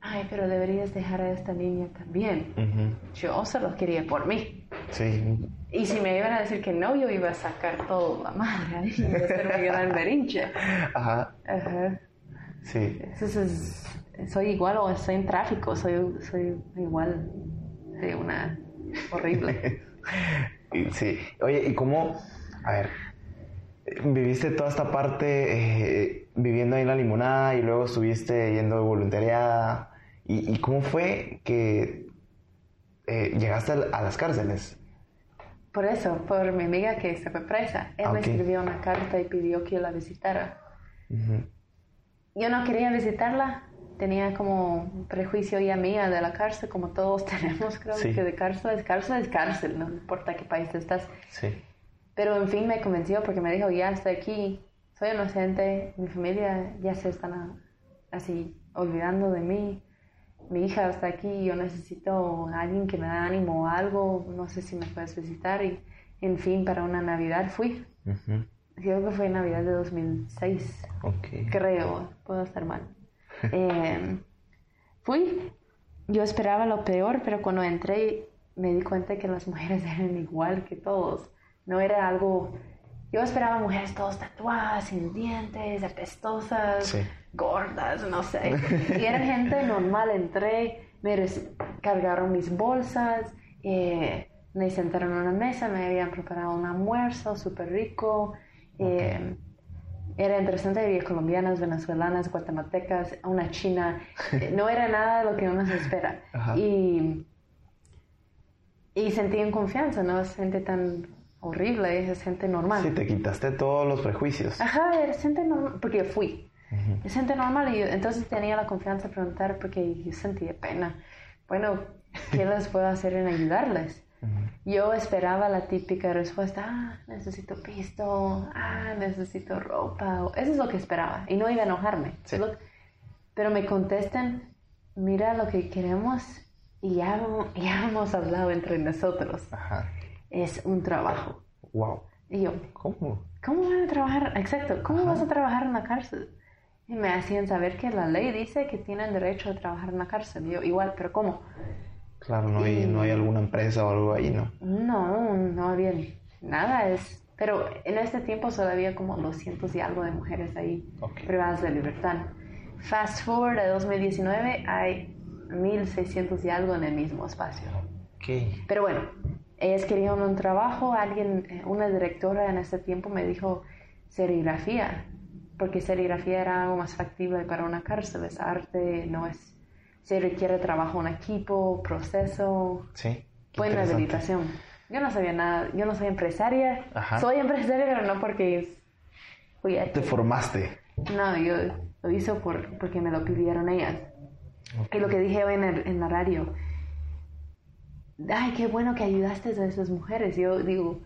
ay, pero deberías dejar a esta niña también. Ujú. Yo solo quería por mí. Sí, Y si me iban a decir que no, yo iba a sacar todo la madre iba a hacer un gran berinche. ajá, Ajá. sí. Entonces, soy igual o estoy en tráfico, soy, soy igual de una horrible. Sí. Oye, ¿y cómo? A ver, viviste toda esta parte eh, viviendo ahí en la limonada y luego estuviste yendo de voluntariada. ¿Y, y cómo fue que eh, llegaste a, las cárceles? Por eso, por mi amiga que se fue presa, él Ah, me escribió una carta y pidió que yo la visitara. Yo no quería visitarla, tenía como un prejuicio ya mía de la cárcel, como todos tenemos, creo Sí. que de cárcel es cárcel, es cárcel, no importa qué país estás. Sí. Pero en fin me convenció porque me dijo, ya estoy aquí, soy inocente, mi familia ya se están a- así olvidando de mí. mi hija está aquí, yo necesito a alguien que me da ánimo o algo, no sé si me puedes visitar y en fin, para una Navidad fui. Creo que fue Navidad de 2006, Ok. creo, puedo estar mal. Eh, fui, yo esperaba lo peor, pero cuando entré me di cuenta que las mujeres eran igual que todos. No era algo... Yo esperaba mujeres todas tatuadas, sin dientes, apestosas, Sí. gordas, no sé. Y era gente normal. Entré, me cargaron mis bolsas, eh, me sentaron en una mesa, me habían preparado un almuerzo súper rico. eh, era interesante, había colombianas, venezolanas, guatemaltecas, una china. Eh, No era nada de lo que uno se espera. Ajá. Y, y sentí en confianza, no es gente tan horrible, es gente normal. Sí, te quitaste todos los prejuicios. Ajá, es gente normal, porque yo fui. Es gente normal y yo, entonces tenía la confianza de preguntar porque yo sentía pena. Bueno, ¿qué les puedo hacer en ayudarles? Yo esperaba la típica respuesta, ah, necesito pisto, ah, necesito ropa. Eso es lo que esperaba y no iba a enojarme. Sí. Pero me contestan, mira lo que queremos y ya, ya hemos hablado entre nosotros. Ajá. Es un trabajo. Wow. Y yo, ¿Cómo? ¿Cómo van a trabajar? Exacto, ¿cómo vas a trabajar en la cárcel? Y me hacían saber que la ley dice que tienen derecho a trabajar en la cárcel. Y yo, igual, pero ¿cómo? Claro, no hay, no hay alguna empresa o algo ahí, ¿no? No, no había nada. Es... Pero en este tiempo solo había como 200 y algo de mujeres ahí privadas de libertad. Fast forward a 2019, hay 1600 y algo en el mismo espacio. Ok. Pero bueno, ellas querían un trabajo, alguien, eh, una directora en ese tiempo me dijo serigrafía, porque serigrafía era algo más factible para una cárcel, es arte, no es, se requiere trabajo en equipo, proceso, Sí. buena interesante. habilitación. Yo no sabía nada, yo no soy empresaria, Ajá. soy empresaria, pero no porque fui Te hecho. formaste. No, yo lo hice por, porque me lo pidieron ellas. Ok. Y lo que dije hoy en, el, en la radio, ay, qué bueno que ayudaste a esas mujeres. Yo digo,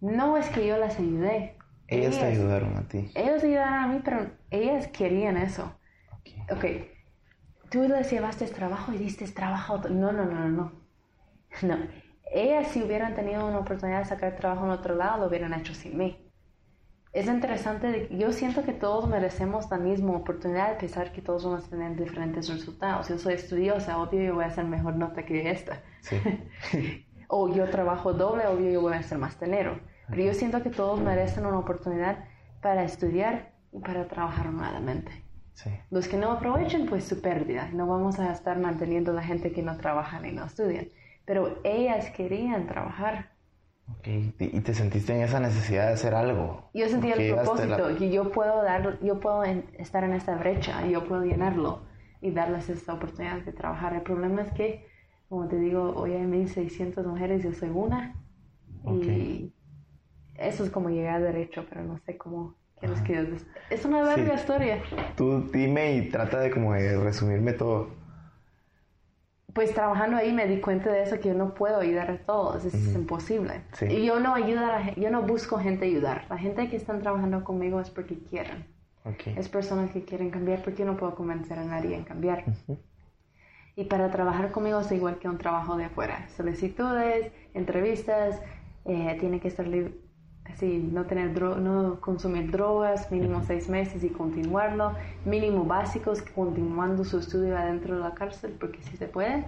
no es que yo las ayudé. Ellas te ayudaron a ti. Ellos ayudaron a mí, pero ellas querían eso. Ok. Ok, tú les llevaste trabajo y diste trabajo. No, no, no, no, no. No. Ellas si hubieran tenido una oportunidad de sacar trabajo en otro lado, lo hubieran hecho sin mí. Es interesante, yo siento que todos merecemos la misma oportunidad, a pesar que todos vamos a tener diferentes resultados. Yo soy estudiosa, obvio yo voy a hacer mejor nota que esta. Sí. o yo trabajo doble, obvio yo voy a hacer más dinero. Pero yo siento que todos merecen una oportunidad para estudiar y para trabajar honradamente. Sí. Los que no aprovechen, pues su pérdida. No vamos a estar manteniendo a la gente que no trabaja ni no estudian. Pero ellas querían trabajar. Ok. Y te sentiste en esa necesidad de hacer algo. Yo sentía Porque el llevaste la- propósito, que yo puedo dar, yo puedo estar en esta brecha, y yo puedo llenarlo y darles esta oportunidad de trabajar. El problema es que, como te digo, hoy hay 1600 mujeres, yo soy una. Y eso es como llegar derecho, pero no sé cómo que yo des- Es una larga Sí. historia. Tú dime y trata de como de resumirme todo. Pues trabajando ahí me di cuenta de eso que yo no puedo ayudar a todos, es imposible. Sí. Y yo no ayudo a yo no busco gente ayudar. La gente que están trabajando conmigo es porque quieren. Ok. Es personas que quieren cambiar porque yo no puedo convencer a nadie en cambiar. Y para trabajar conmigo es igual que un trabajo de afuera. Solicitudes, entrevistas, eh, tiene que estar libre, así, no, tener dro- no consumir drogas, mínimo seis meses y continuarlo, mínimo básicos, continuando su estudio adentro de la cárcel, porque si se puede.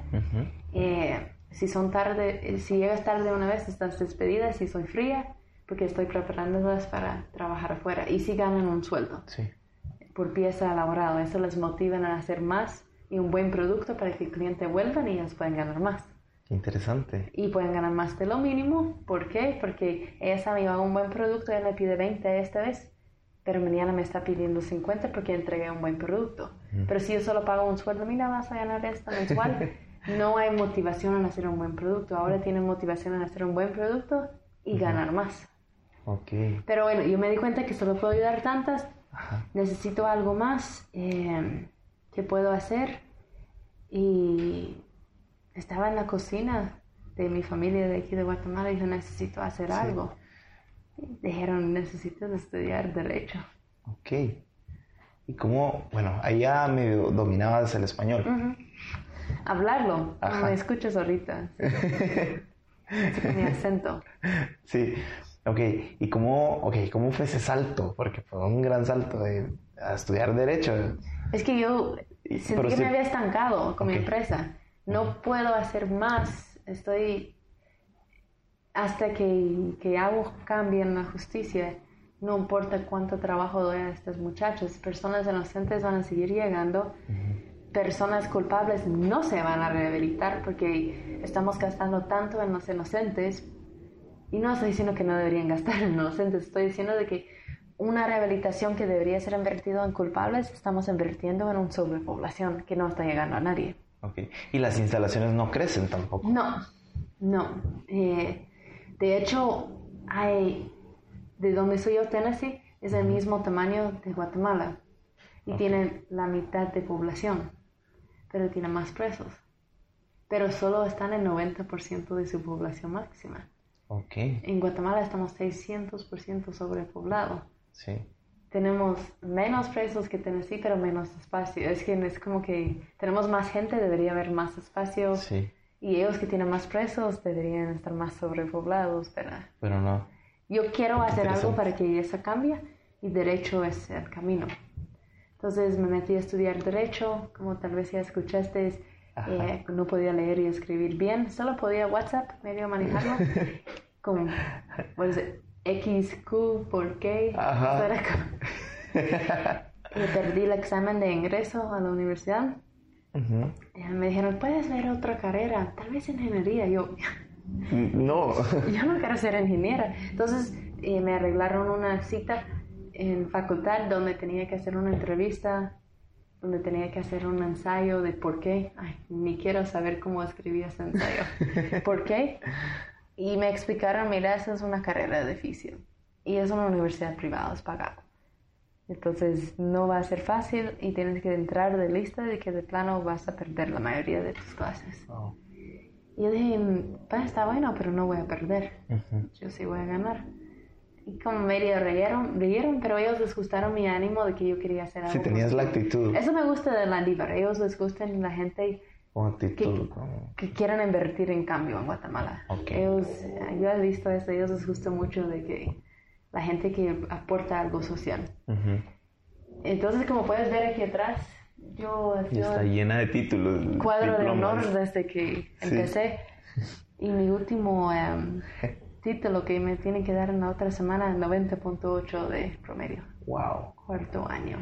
Eh, si son tarde, eh, si llegas tarde una vez, estás despedida, si soy fría, porque estoy preparándolas para trabajar afuera. Y si ganan un sueldo Sí. por pieza elaborado. Eso les motiva a hacer más y un buen producto para que el cliente vuelva y ellos pueden ganar más. Interesante. Y pueden ganar más de lo mínimo. ¿Por qué? Porque ella sabe, yo hago un buen producto, ella me pide 20 esta vez, pero mañana me está pidiendo 50 porque entregué un buen producto. Pero si yo solo pago un sueldo, mira, vas a ganar esta mensual, no hay motivación en hacer un buen producto. Ahora tienen motivación en hacer un buen producto y ganar más. Ok. Pero bueno, yo me di cuenta que solo puedo ayudar tantas, Ajá. necesito algo más eh, que puedo hacer y estaba en la cocina de mi familia de aquí de Guatemala y dije necesito hacer algo Y dijeron necesitas estudiar derecho Ok. ¿Y cómo, bueno, ya medio dominabas el español? Hablarlo. Ajá. me escuchas ahorita. Con mi acento. Sí, ok. ¿Y cómo, okay, cómo fue ese salto? Porque fue un gran salto de, a estudiar Derecho. Es que yo sentí pero que sí- me había estancado con mi empresa. No puedo hacer más. Estoy. Hasta que, que algo cambie en la justicia, no importa cuánto trabajo doy a estos muchachos, personas inocentes van a seguir llegando. Personas culpables no se van a rehabilitar porque estamos gastando tanto en los inocentes. Y no estoy diciendo que no deberían gastar en inocentes, estoy diciendo de que una rehabilitación que debería ser invertido en culpables, estamos invirtiendo en una sobrepoblación que no está llegando a nadie. Ok. Y las instalaciones no crecen tampoco. No, no. Eh, de hecho, hay, de donde soy yo, Tennessee, es el mismo tamaño de Guatemala y tiene la mitad de población, pero tiene más presos. Pero solo están en 90% de su población máxima. Ok, En Guatemala estamos 600% sobrepoblados. sí. Tenemos menos presos que Tennessee, pero menos espacio. Es que es como que tenemos más gente, debería haber más espacio. Sí, Y ellos que tienen más presos deberían estar más sobrepoblados, pero pero no. yo quiero hacer algo para que eso cambie y derecho es el camino. Entonces me metí a estudiar derecho, como tal vez ya escuchaste, eh, no podía leer y escribir bien, solo podía WhatsApp, medio manejarlo, con pues, X, Q, por qué. Ajá. Eso era como- y perdí el examen de ingreso a la universidad. Me dijeron, puedes ver otra carrera, tal vez ingeniería. Yo, No. yo no quiero ser ingeniera. Entonces eh, me arreglaron una cita en facultad donde tenía que hacer una entrevista, donde tenía que hacer un ensayo de por qué. Ay, ni quiero saber cómo escribí ese ensayo. ¿Por qué? Y me explicaron, mira, esa es una carrera difícil y es una universidad privada, es pagado. Entonces no va a ser fácil y tienes que entrar de lista de que de plano vas a perder la mayoría de tus clases. Oh. Y yo dije, pues está bueno, pero no voy a perder. Ujú. Yo sí voy a ganar. Y como medio rieron, rieron, pero ellos les gustaron mi ánimo de que yo quería hacer algo. Si tenías la actitud. Eso me gusta de Landívar. Ellos les gustan la gente Con actitud. como- que quieren invertir en cambio en Guatemala. Ok. Ellos, yo he visto eso, ellos les gusta mucho de que la gente que aporta algo social. Ujú. Entonces, como puedes ver aquí atrás, yo, yo está llena de títulos. cuadro de diplomas. honor desde que empecé. Y mi último em, título que me tiene que dar en la otra semana, 90.8 de promedio, Wow. cuarto año.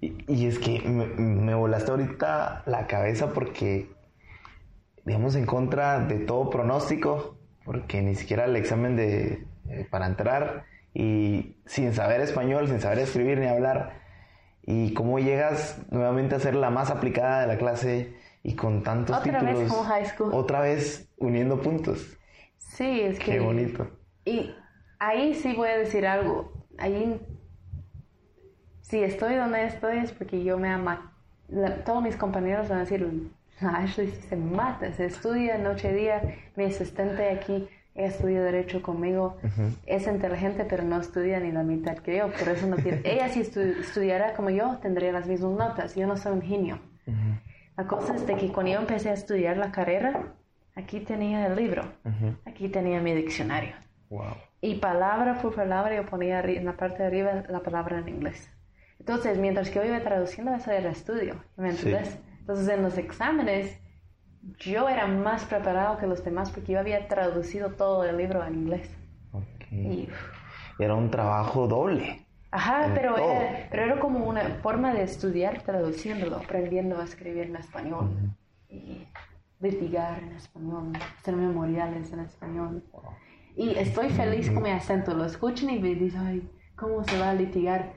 Y, y es que me, me volaste ahorita la cabeza porque, digamos, en contra de todo pronóstico, porque ni siquiera el examen de, eh, para entrar y sin saber español, sin saber escribir ni hablar, y cómo llegas nuevamente a ser la más aplicada de la clase y con tantos Otra títulos. vez como high school. Otra vez uniendo puntos. Sí, es que... Qué bonito. Y ahí sí voy a decir algo. Ahí, si estoy donde estoy es porque yo me ama. la- todos mis compañeros van a decir, "Ah, Ashley se mata, se estudia noche y día. Mi asistente aquí estudia derecho conmigo. Es inteligente, pero no estudia ni la mitad que yo. Por eso no tiene. ella si estu- estudiara como yo tendría las mismas notas. Yo no soy un genio. La cosa es de que cuando yo empecé a estudiar la carrera, aquí tenía el libro, aquí tenía mi diccionario. Wow. Y palabra por palabra yo ponía en la parte de arriba la palabra en inglés. Entonces, mientras que yo iba traduciendo, eso era estudio, ¿me Sí. Entonces, en los exámenes, yo era más preparado que los demás porque yo había traducido todo el libro en inglés. Ok. Y, Era un trabajo doble. ajá, pero todo. era, pero era como una forma de estudiar traduciéndolo, aprendiendo a escribir en español y litigar en español, hacer memoriales en español. Y estoy feliz con mi acento. Lo escuchan y me dicen, ay, ¿cómo se va a litigar?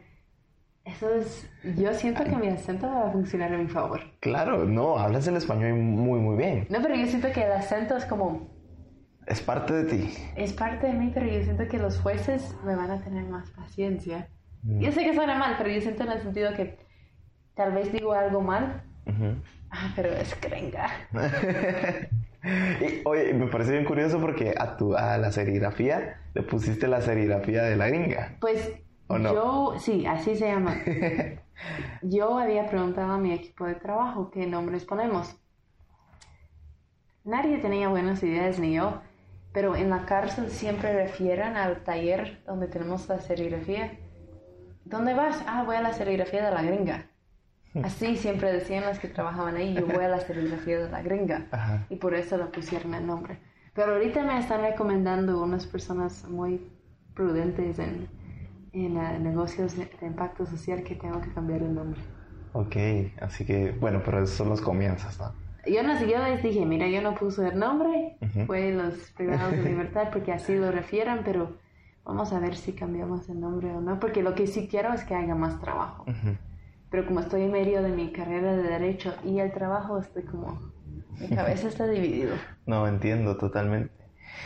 Eso es, yo siento que mi acento va a funcionar a mi favor. Claro, no, hablas el español muy, muy bien. No, pero yo siento que el acento es como, Es parte de ti. es parte de mí, pero yo siento que los jueces me van a tener más paciencia. Yo sé que suena mal, pero yo siento en el sentido que tal vez digo algo mal, Ujú. ah, pero es gringa. Y, oye, me parece bien curioso porque a, tu, a la serigrafía le pusiste la serigrafía de la gringa. Pues ¿O no? yo, sí, así se llama. Yo había preguntado a mi equipo de trabajo qué nombres ponemos. nadie tenía buenas ideas, ni yo. Pero en la cárcel siempre refieren al taller donde tenemos la serigrafía. ¿Dónde vas? Ah, voy a la serigrafía de la gringa. Así siempre decían las que trabajaban ahí, yo voy a la serigrafía de la gringa. Ajá. Y por eso le pusieron el nombre. Pero ahorita me están recomendando unas personas muy prudentes en, en eh, negocios de, de impacto social que tengo que cambiar el nombre. Ok, así que, bueno, pero esos son los comienzos, ¿no? Yo, no, yo les dije, mira, yo no puse el nombre, Ujú. fue los privados de libertad porque así lo refieran, pero vamos a ver si cambiamos el nombre o no, porque lo que sí quiero es que haya más trabajo. Ujú. Pero como estoy en medio de mi carrera de derecho y el trabajo, estoy como, mi cabeza está dividido. No, entiendo totalmente.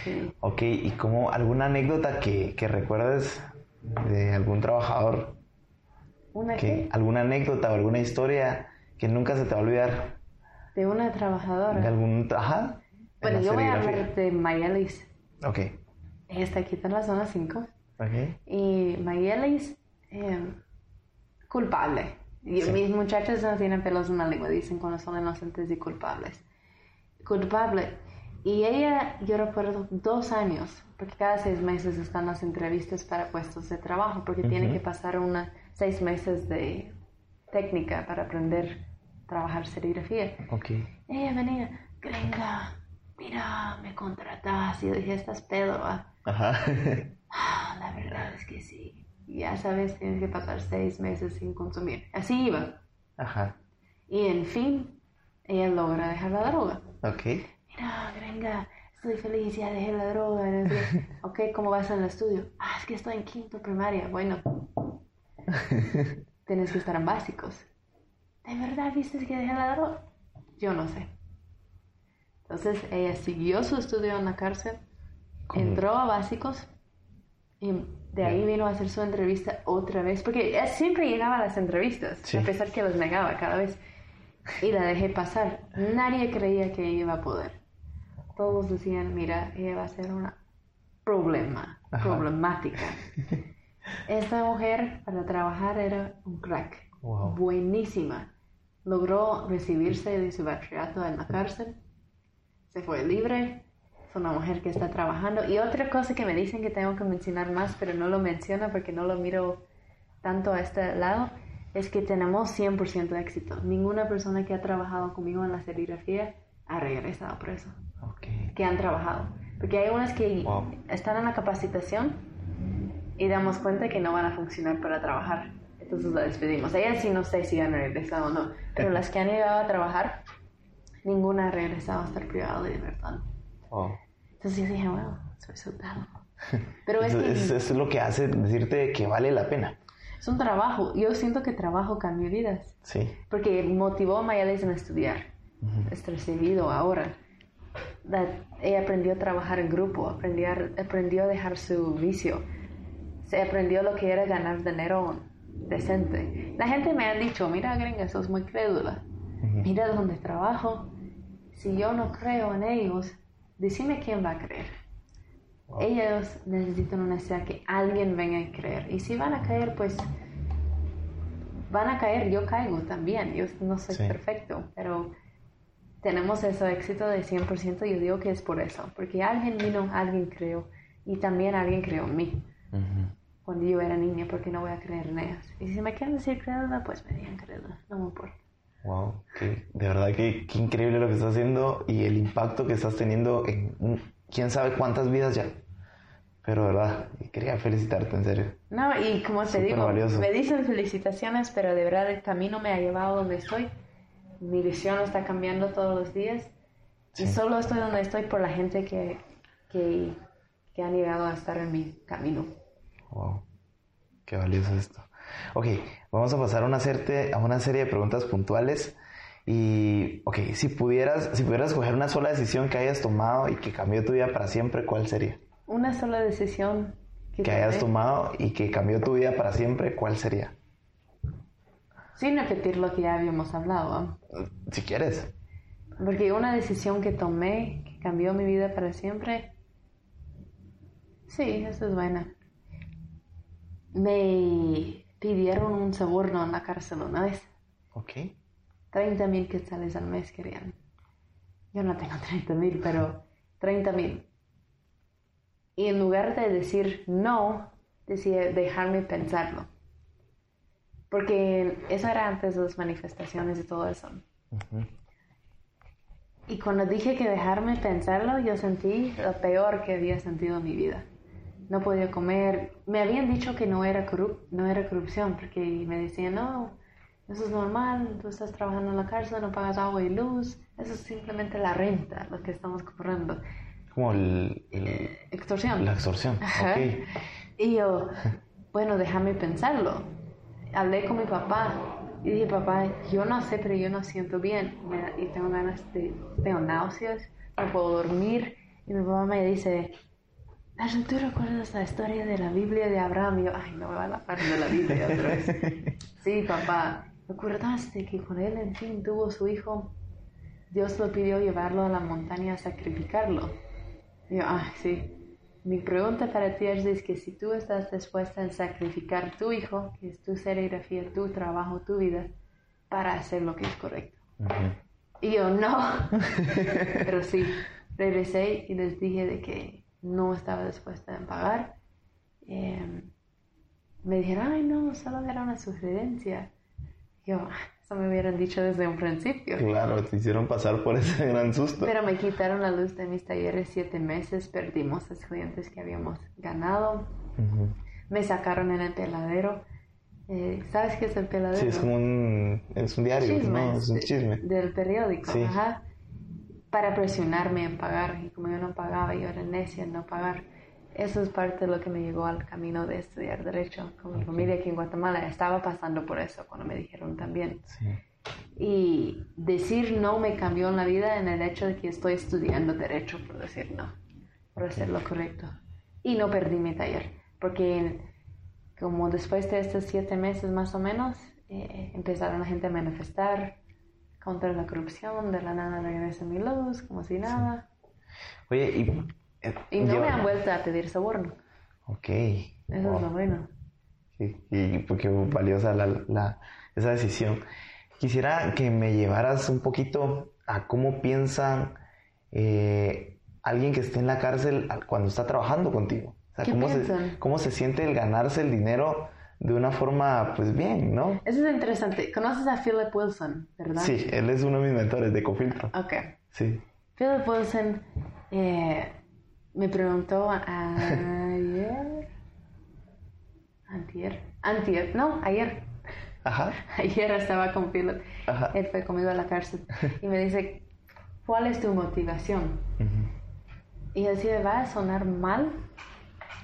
Sí. Ok, ¿y como alguna anécdota que, que recuerdes de algún trabajador? Una Que, que, ¿Alguna anécdota o alguna historia que nunca se te va a olvidar? de una De trabajadora. algún... Ajá. en Bueno, yo voy a hablar de Mayelis. Ok, Ella está aquí en la zona 5. ok. Y Mayelis, eh, culpable. Y Sí. mis muchachos no tienen pelos en la lengua, dicen cuando son inocentes y culpables. Culpable. Y ella, yo recuerdo dos años, porque cada seis meses están las entrevistas para puestos de trabajo, porque tiene que pasar una, seis meses de técnica para aprender a trabajar serigrafía. Ok. Ella venía, gringa, mira, me contratas. Y yo dije, estás pedo, ¿va?". Ajá. Ah, la verdad es que sí. Ya sabes, tienes que pasar seis meses sin consumir. Así iba. Ajá. Y en fin, ella logra dejar la droga. Ok. Mira, gringa, estoy feliz, ya dejé la droga. Así, ok, ¿cómo vas en el estudio? Ah, es que estoy en quinto primaria. Bueno, tienes que estar en básicos. ¿De verdad viste que dejé la droga? Yo no sé. Entonces ella siguió su estudio en la cárcel, ¿Cómo? entró a básicos y de ahí vino a hacer su entrevista otra vez, porque ella siempre llegaba a las entrevistas, Sí. a pesar que las negaba cada vez. Y la dejé pasar. Nadie creía que iba a poder. Todos decían, mira, ella va a ser una problema, Ajá. problemática. Esta mujer para trabajar era un crack. Wow. Buenísima. Logró recibirse de su bachillerato en la cárcel. Se fue libre. Es una mujer que está trabajando. Y otra cosa que me dicen que tengo que mencionar más, pero no lo menciono porque no lo miro tanto a este lado, es que tenemos 100% de éxito. Ninguna persona que ha trabajado conmigo en la serigrafía ha regresado preso Ok. que han trabajado. Porque hay unas que Wow. están en la capacitación y damos cuenta que no van a funcionar para trabajar. Entonces la despedimos. Ellas sí no sé si han regresado o no, pero las que han llegado a trabajar, ninguna ha regresado a estar privada de libertad. Wow. Entonces yo dije, bueno, soy soldado. Pero es que es, es lo que hace decirte que vale la pena. es un trabajo. Yo siento que trabajo cambia vidas. Sí. Porque motivó a Mayales en estudiar. Es recibido ahora. La- ella aprendió a trabajar en grupo, aprendió a, aprendió a dejar su vicio. Se aprendió lo que era ganar dinero decente. La gente me ha dicho, mira gringa, sos muy crédula. Mira dónde trabajo. Si yo no creo en ellos, decime quién va a creer. Ellos necesitan una necesidad que alguien venga a creer. Y si van a caer, pues van a caer. Yo caigo también. Yo no soy Sí. perfecto, pero tenemos ese éxito de 100%. Yo digo que es por eso. Porque alguien vino, alguien creó. Y también alguien creó en mí. Ujú. Cuando yo era niña, porque no voy a creer en ellas. Y si me quieren decir crédula, pues me digan crédula. No me importa. Wow, que, de verdad que, qué increíble lo que estás haciendo y el impacto que estás teniendo en quién sabe cuántas vidas ya. Pero verdad, quería felicitarte en serio. No, y como te Súper digo, valioso. me dicen felicitaciones, pero de verdad el camino me ha llevado donde estoy. Mi visión está cambiando todos los días. Y Sí. solo estoy donde estoy por la gente que, que, que han llegado a estar en mi camino. Wow, qué valioso esto. Ok, vamos a pasar a una, serte- a una serie de preguntas puntuales. Y, ok, si pudieras, si pudieras escoger una sola decisión que hayas tomado y que cambió tu vida para siempre, ¿cuál sería? Una sola decisión que, Que hayas tomado y que cambió tu vida para siempre, ¿cuál sería? Sin repetir lo que ya habíamos hablado. Si quieres. Porque una decisión que tomé que cambió mi vida para siempre. Sí, eso es buena. Me pidieron un soborno en la cárcel una vez. Ok. 30 mil quetzales al mes querían. yo no tengo 30 mil, pero 30 mil. Y en lugar de decir no, decía dejarme pensarlo. Porque eso era antes de las manifestaciones y todo eso. Y cuando dije que dejarme pensarlo, yo sentí lo peor que había sentido en mi vida. No podía comer. Me habían dicho que no era, corrup no era corrupción, porque me decían, no, eso es normal, tú estás trabajando en la cárcel, no pagas agua y luz, eso es simplemente la renta, lo que estamos cobrando. Como el, extorsión. La extorsión, Ajá. ok. Y yo, bueno, déjame pensarlo. Hablé con mi papá y dije, papá, yo no sé, pero yo no siento bien me y tengo ganas de, tengo náuseas, no puedo dormir. Y mi papá me dice, Ashley, ¿tú recuerdas la historia de la Biblia de Abraham? Y yo, ay, no me va a la parte de la Biblia otra vez. Sí, papá, ¿recordaste que con él, en fin, tuvo su hijo? Dios lo pidió llevarlo a la montaña a sacrificarlo. Y yo, ah, sí. Mi pregunta para ti es que si tú estás dispuesta a sacrificar tu hijo, que es tu serigrafía, tu trabajo, tu vida, para hacer lo que es correcto. Y yo, no. Pero sí, regresé y les dije de que no estaba dispuesta a pagar. Eh, me dijeron, ay, no, solo era una sugerencia. Yo, "Ah, eso me hubieran dicho desde un principio. Claro, te hicieron pasar por ese gran susto. Pero me quitaron la luz de mis talleres siete meses, perdimos clientes que habíamos ganado, Ujú. me sacaron en el peladero. Eh, ¿Sabes qué es el peladero? Sí, es como un, es un diario, Chismes ¿no? Es un de- chisme. Del periódico, Sí. ajá. Para presionarme en pagar. Y como yo no pagaba, yo era necia en no pagar. Eso es parte de lo que me llevó al camino de estudiar Derecho con mi familia aquí en Guatemala. Estaba pasando por eso cuando me dijeron también. Sí. Y decir no me cambió en la vida en el hecho de que estoy estudiando Derecho por decir no, por hacer lo correcto. Y no perdí mi taller, porque como después de estos siete meses más o menos, eh, empezaron la gente a manifestar contra la corrupción, de la nada regresa mi luz, como si nada. Oye, y... eh, Y no yo- me han vuelto a pedir soborno. Ok. Eso Wow. es lo bueno. Sí, y porque valiosa la, la- esa decisión. Quisiera que me llevaras un poquito a cómo piensa eh, alguien que esté en la cárcel cuando está trabajando contigo. O sea, ¿Qué cómo, se, piensan? cómo se siente el ganarse el dinero de una forma, pues bien, ¿no? Eso es interesante. ¿Conoces a Philip Wilson, verdad? Sí, él es uno de mis mentores de Cofiltro. Ok. Sí. Philip Wilson eh, me preguntó ayer. Antier. Antier. No, ayer. Ajá. Ayer estaba con. Ajá. Él fue conmigo a la cárcel. Y me dice, ¿cuál es tu motivación? Ujú. Y yo decía, ¿va a sonar mal?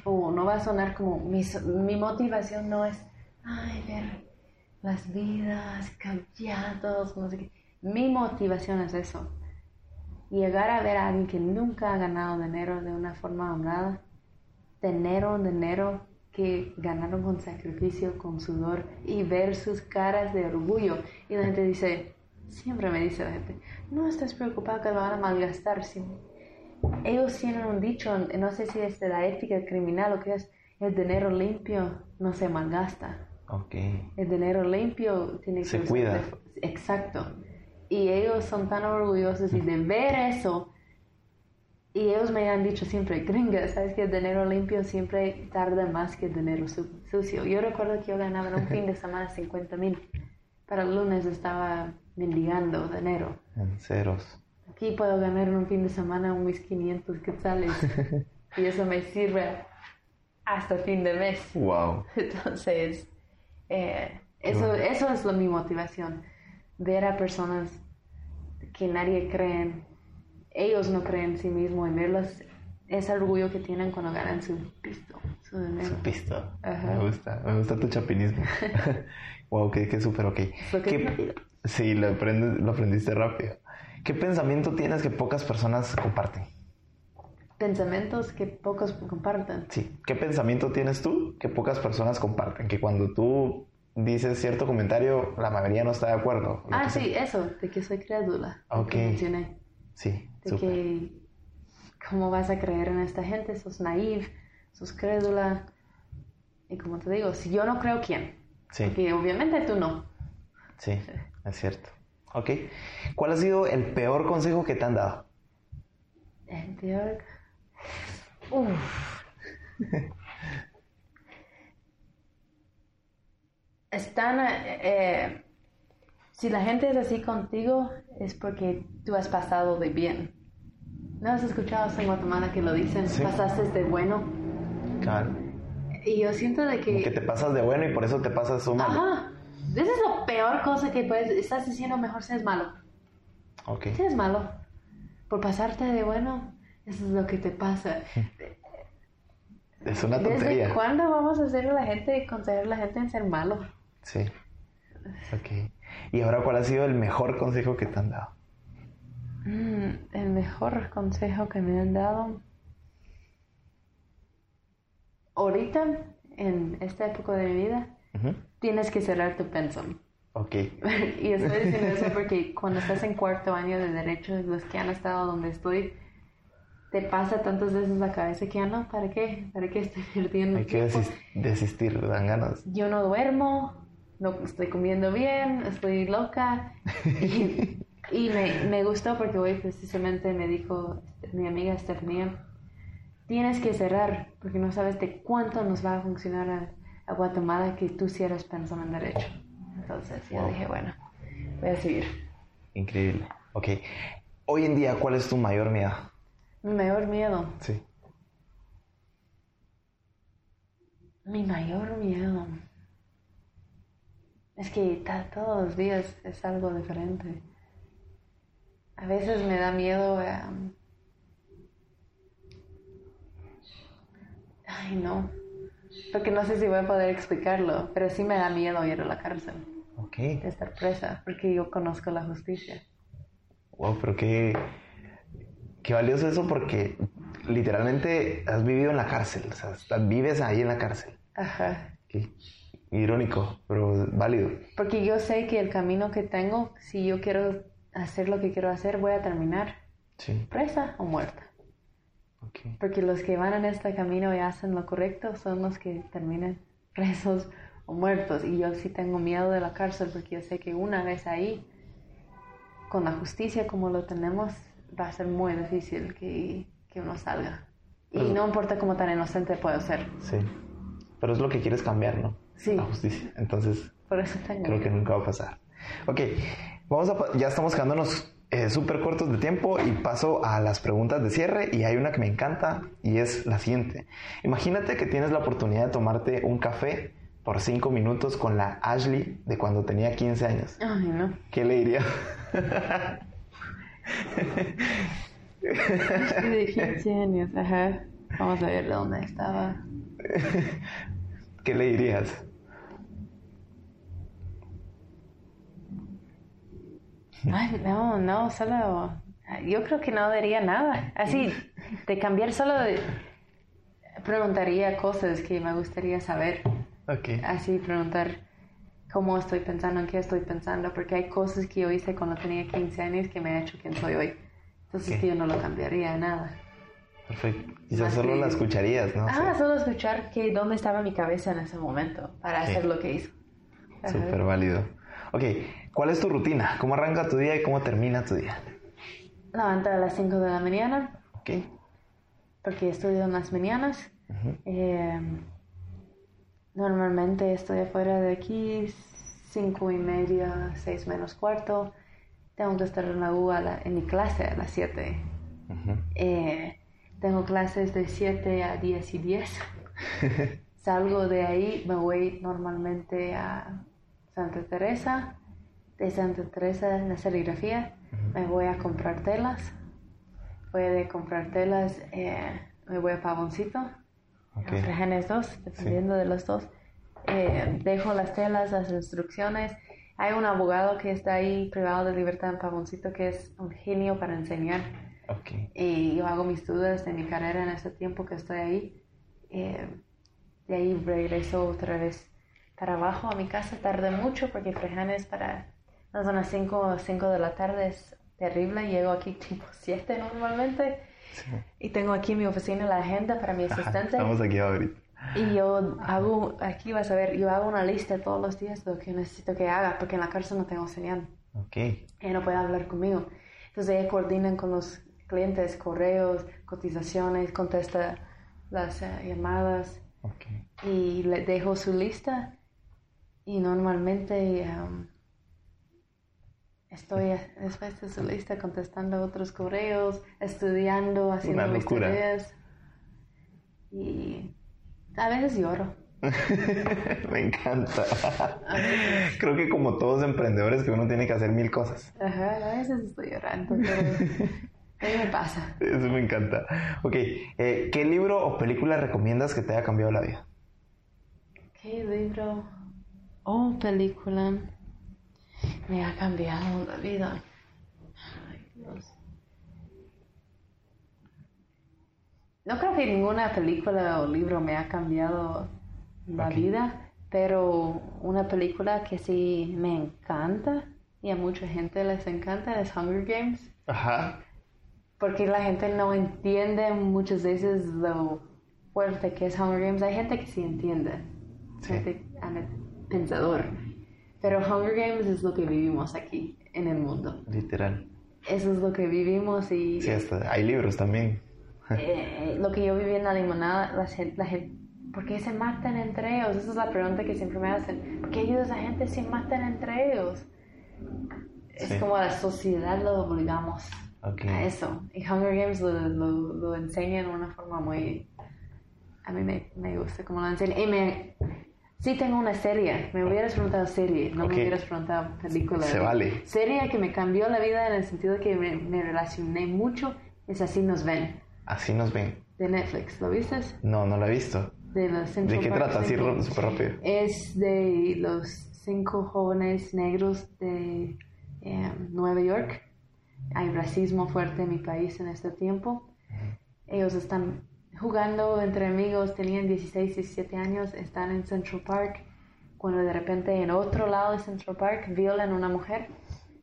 O no va a sonar como, mi, mi motivación no es, ay, ver las vidas cambiados, no sé qué. Mi motivación es eso. Llegar a ver a alguien que nunca ha ganado dinero de una forma honrada, tener un dinero que ganaron con sacrificio, con sudor, y ver sus caras de orgullo. Y la gente dice, siempre me dice la gente, no estés preocupado que lo van a malgastar. Si ellos tienen un dicho, no sé si es de la ética criminal o qué es, el dinero limpio no se malgasta. Ok. El dinero limpio tiene que Se cuida. Exacto. Y ellos son tan orgullosos y de ver eso. Y ellos me han dicho siempre, gringa, ¿sabes que el dinero limpio siempre tarda más que el dinero su- sucio? Yo recuerdo que yo ganaba en un fin de semana 50 mil. Para el lunes estaba mendigando dinero. En ceros. Aquí puedo ganar en un fin de semana un mis 500 quetzales. y eso me sirve hasta fin de mes. Wow. Entonces, eh, eso, eso es lo, mi motivación. Ver a personas que nadie cree en, ellos no creen en sí mismos y verlos, ese orgullo que tienen cuando ganan su pisto, su dinero. Su pisto. Ajá. Me gusta, me gusta tu chapinismo. wow, que, que súper ok. Que ¿Qué-. Sí, lo, aprendes, lo aprendiste rápido. ¿Qué pensamiento tienes que pocas personas comparten? Pensamientos que pocos comparten. Sí. ¿Qué pensamiento tienes tú que pocas personas comparten? Que cuando tú dices cierto comentario, la mayoría no está de acuerdo. Ah, sea. sí, eso, de que soy crédula. Ok. mencioné. Sí, de que cómo vas a creer en esta gente, sos naive, sos crédula. Y como te digo, si yo no creo, ¿quién? Sí, Porque obviamente tú no. sí, es cierto. Ok. ¿Cuál ha sido el peor consejo que te han dado? El peor. Uf. Están. eh, eh, si la gente es así contigo, es porque tú has pasado de bien. ¿No has escuchado en Guatemala que lo dicen? Sí. Pasaste de bueno. Claro. Y yo siento de que. Que te pasas de bueno y por eso te pasas su malo. Ajá. Esa es la peor cosa que puedes. Estás diciendo mejor seas malo. Ok. Seas malo. Por pasarte de bueno, eso es lo que te pasa. Es una ¿Desde tontería. cuándo vamos a hacer a la gente, aconsejar a la gente en ser malo? Sí. Ok. Y ahora, ¿cuál ha sido el mejor consejo que te han dado? Mm, el mejor consejo que me han dado. Ahorita, en esta época de mi vida, tienes que cerrar tu pensum. Ok. y estoy diciendo eso porque cuando estás en cuarto año de Derecho, los que han estado donde estoy, te pasa tantas veces la cabeza que ya no, ¿para qué? ¿Para qué estoy perdiendo Hay que desistir, dan ganas. Yo no duermo, no estoy comiendo bien, estoy loca. Y, y me, me gustó porque hoy precisamente me dijo este, mi amiga Estefanía, tienes que cerrar porque no sabes de cuánto nos va a funcionar a, a Guatemala que tú cierres pensando en derecho. Entonces yo Wow. dije, bueno, voy a seguir. Increíble. Ok. Hoy en día, ¿cuál es tu mayor miedo? Mi mayor miedo, Sí. mi mayor miedo. Es que todos los días es algo diferente. A veces me da miedo. Ay, no. Porque no sé si voy a poder explicarlo, pero sí me da miedo ir a la cárcel, Ok. de estar presa, porque yo conozco la justicia. Wow, pero qué, qué valioso eso porque literalmente has vivido en la cárcel. O sea, vives ahí en la cárcel. Ajá. Qué irónico, pero válido. Porque yo sé que el camino que tengo, si yo quiero hacer lo que quiero hacer, voy a terminar Sí. presa o muerta. Porque los que van en este camino y hacen lo correcto son los que terminan presos o muertos. Y yo sí tengo miedo de la cárcel porque yo sé que una vez ahí, con la justicia como lo tenemos, va a ser muy difícil que, que uno salga. Y Pues- no importa cómo tan inocente puedo ser. Sí. Pero es lo que quieres cambiar, ¿no? Sí. La justicia. Entonces, Por eso tengo creo que nunca va a pasar. Ok, vamos a, ya estamos quedándonos eh, súper cortos de tiempo y paso a las preguntas de cierre y hay una que me encanta y es la siguiente. Imagínate que tienes la oportunidad de tomarte un café por cinco minutos con la Ashley de cuando tenía 15 años. Ay, no. ¿Qué le dirías? De 15 años, ajá. Vamos a ver dónde estaba. ¿Qué le dirías? Ay, no, no, solo. Yo creo que no diría nada. Así, de cambiar solo. Preguntaría cosas que me gustaría saber. Ok. Así, preguntar cómo estoy pensando, en qué estoy pensando, porque hay cosas que yo hice cuando tenía 15 años que me ha hecho quien soy hoy. Entonces, Ok. que yo no lo cambiaría nada. Perfecto. Quizás solo que- la escucharías, ¿no? Ah, Sí. solo escuchar que dónde estaba mi cabeza en ese momento para hacer lo que hizo. Súper válido. Ok, ¿cuál es tu rutina? ¿Cómo arranca tu día y cómo termina tu día? Levanto a las 5 de la mañana, Ok. porque estudio en las mañanas. Eh, normalmente estoy afuera de aquí, cinco y media, seis menos cuarto. Tengo que estar en la U a la- en mi clase a las 7. Ujú. Eh, tengo clases de 7 a 10 y 10. Salgo de ahí, me voy normalmente a Santa Teresa. De Santa Teresa en la serigrafía me voy a comprar telas. Voy a comprar telas, eh, me voy a Pavoncito. Ok. Los Regenes 2, dependiendo de los dos. Eh, dejo las telas, las instrucciones. Hay un abogado que está ahí privado de libertad en Pavoncito que es un genio para enseñar. Y yo hago mis dudas de mi carrera en ese tiempo que estoy ahí. Eh, de ahí regreso otra vez para abajo a mi casa. Tardé mucho porque Frejanes para no son las 5 cinco de la tarde es terrible. Llego aquí tipo 7 normalmente. Y tengo aquí en mi oficina la agenda para mi asistente. Estamos aquí ahorita. Y yo hago, aquí vas a ver, yo hago una lista todos los días de lo que necesito que haga, porque en la cárcel no tengo señal. Ok. Ella no puede hablar conmigo. Entonces ella coordina con los clientes, correos, cotizaciones, contesta las eh, llamadas Ok. y le dejo su lista y normalmente um, estoy después de su lista contestando otros correos, estudiando, haciendo Una mis locura. tareas y a veces lloro. Me encanta. Creo que como todos emprendedores que uno tiene que hacer mil cosas. Ajá, a veces estoy llorando, pero ¿qué me pasa? Eso me encanta. Ok, eh, ¿qué libro o película recomiendas que te haya cambiado la vida? ¿Qué libro o película me ha cambiado la vida? Ay, Dios. No creo que ninguna película o libro me ha cambiado la vida, pero una película que sí me encanta y a mucha gente les encanta es Hunger Games. Ajá. Porque la gente no entiende muchas veces lo fuerte que es Hunger Games. Hay gente que sí entiende, Sí. gente pensador. Pero Hunger Games es lo que vivimos aquí en el mundo. Literal. Eso es lo que vivimos y Sí, hasta hay libros también. eh, lo que yo viví en la limonada, la gente, la gente, ¿por qué se matan entre ellos? Esa es la pregunta que siempre me hacen. ¿Por qué ellos, la gente, se matan entre ellos? Es Sí. como la sociedad lo obligamos Ok. a eso. Y Hunger Games lo, lo, lo enseña en una forma muy... A mí me, me gusta cómo lo enseña. Y me... Sí tengo una serie. Me hubieras preguntado serie, no Ok. me hubieras preguntado película. Se vale. Serie que me cambió la vida en el sentido de que me, me relacioné mucho es Así nos ven, Así nos ven. de Netflix. ¿Lo viste? No, no la he visto. De, los ¿De qué trata? Así súper rápido. Es de los cinco jóvenes negros de eh, Nueva York. Hay racismo fuerte en mi país en este tiempo. Ellos están jugando entre amigos, tenían 16, 17 años, están en Central Park, cuando de repente en otro lado de Central Park violan a una mujer,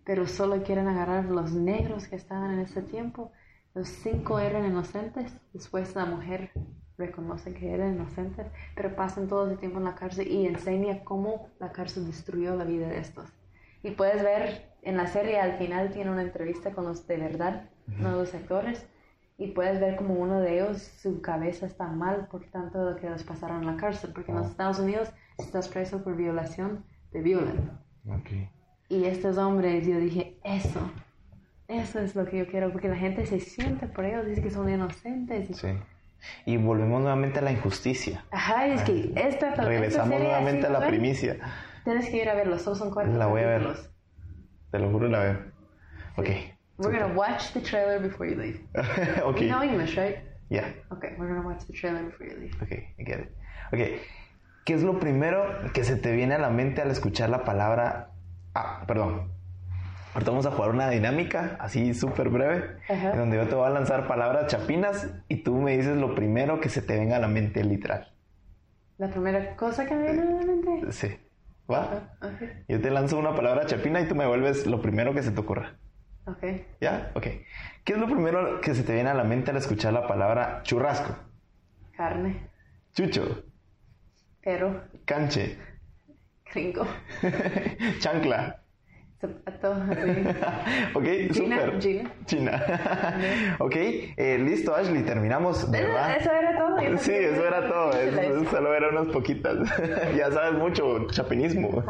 pero solo quieren agarrar a los negros que estaban en ese tiempo. Los cinco eran inocentes, después la mujer reconoce que eran inocentes, pero pasan todo ese tiempo en la cárcel y enseña cómo la cárcel destruyó la vida de estos. Y puedes ver en la serie al final tiene una entrevista con los de verdad, uno de los actores, y puedes ver como uno de ellos, su cabeza está mal por tanto lo que les pasaron en la cárcel, porque en los Estados Unidos si estás preso por violación, te violan. Ok. Y estos hombres, yo dije, eso, eso es lo que yo quiero, porque la gente se siente por ellos, dice que son inocentes. y- Sí. Y volvemos nuevamente a la injusticia. Ajá, y es que esta, esta Regresamos serie nuevamente a la primicia. Tienes que ir a verlo, solo son cuatro La voy a ver. Te lo juro, la veo. Ok. We're gonna watch the trailer before you leave. ok. You know English, right? Yeah. Okay, we're gonna watch the trailer before you leave. Ok, I get it. Ok. ¿Qué es lo primero que se te viene a la mente al escuchar la palabra... Ah, perdón. Ahorita vamos a jugar una dinámica así súper breve, Ajá. en donde yo te voy a lanzar palabras chapinas y tú me dices lo primero que se te venga a la mente literal. La primera cosa que me viene a la mente. Sí. ¿Va? Ah, Ok, Yo te lanzo una palabra chapina y tú me vuelves lo primero que se te ocurra. Ok. ¿Ya? Ok. ¿Qué es lo primero que se te viene a la mente al escuchar la palabra churrasco? Carne, Chucho, pero, canche, gringo, chancla. ok, China, súper. China. China. ok, eh, listo, Ashley, terminamos, verdad. Eso era todo. Sí, eso era todo. Eso solo eran unas poquitas. ya sabes mucho chapinismo.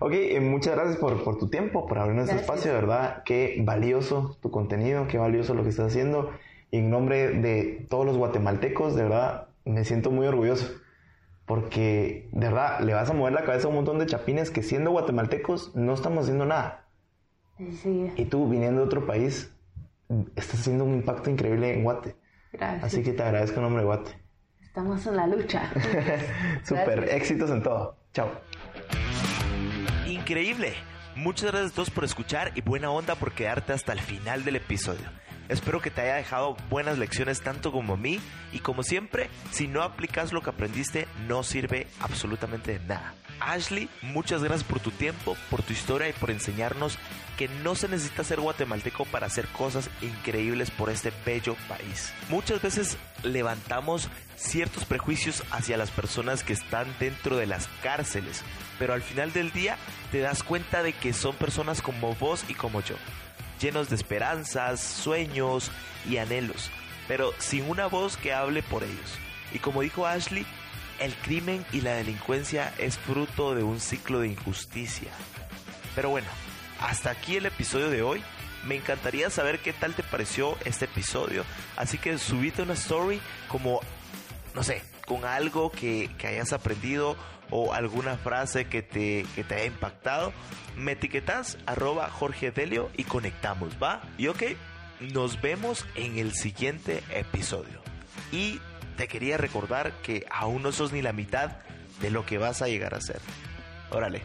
Ok, eh, muchas gracias por, por tu tiempo, por abrirnos este espacio, de verdad. Qué valioso tu contenido, qué valioso lo que estás haciendo. Y en nombre de todos los guatemaltecos, de verdad, me siento muy orgulloso. Porque, de verdad, le vas a mover la cabeza a un montón de chapines que siendo guatemaltecos no estamos haciendo nada. Sí, Y tú, viniendo de otro país, estás haciendo un impacto increíble en Guate. gracias. Así que te agradezco en nombre de Guate. Estamos en la lucha. Super, Gracias. éxitos en todo. Chao. Increíble. Muchas gracias a todos por escuchar y buena onda por quedarte hasta el final del episodio. Espero que te haya dejado buenas lecciones tanto como a mí y como siempre, si no aplicas lo que aprendiste no sirve absolutamente de nada. Ashley, muchas gracias por tu tiempo, por tu historia y por enseñarnos que no se necesita ser guatemalteco para hacer cosas increíbles por este bello país. Muchas veces levantamos ciertos prejuicios hacia las personas que están dentro de las cárceles, pero al final del día te das cuenta de que son personas como vos y como yo, llenos de esperanzas, sueños y anhelos, pero sin una voz que hable por ellos. Y como dijo Ashley, el crimen y la delincuencia es fruto de un ciclo de injusticia. Pero bueno, hasta aquí el episodio de hoy. Me encantaría saber qué tal te pareció este episodio. Así que subite una story como, no sé, con algo que, que hayas aprendido o alguna frase que te, que te haya impactado. Me etiquetas arroba Jorge Delio y conectamos, ¿va? Y ok, nos vemos en el siguiente episodio. Y te quería recordar que aún no sos ni la mitad de lo que vas a llegar a ser. Órale,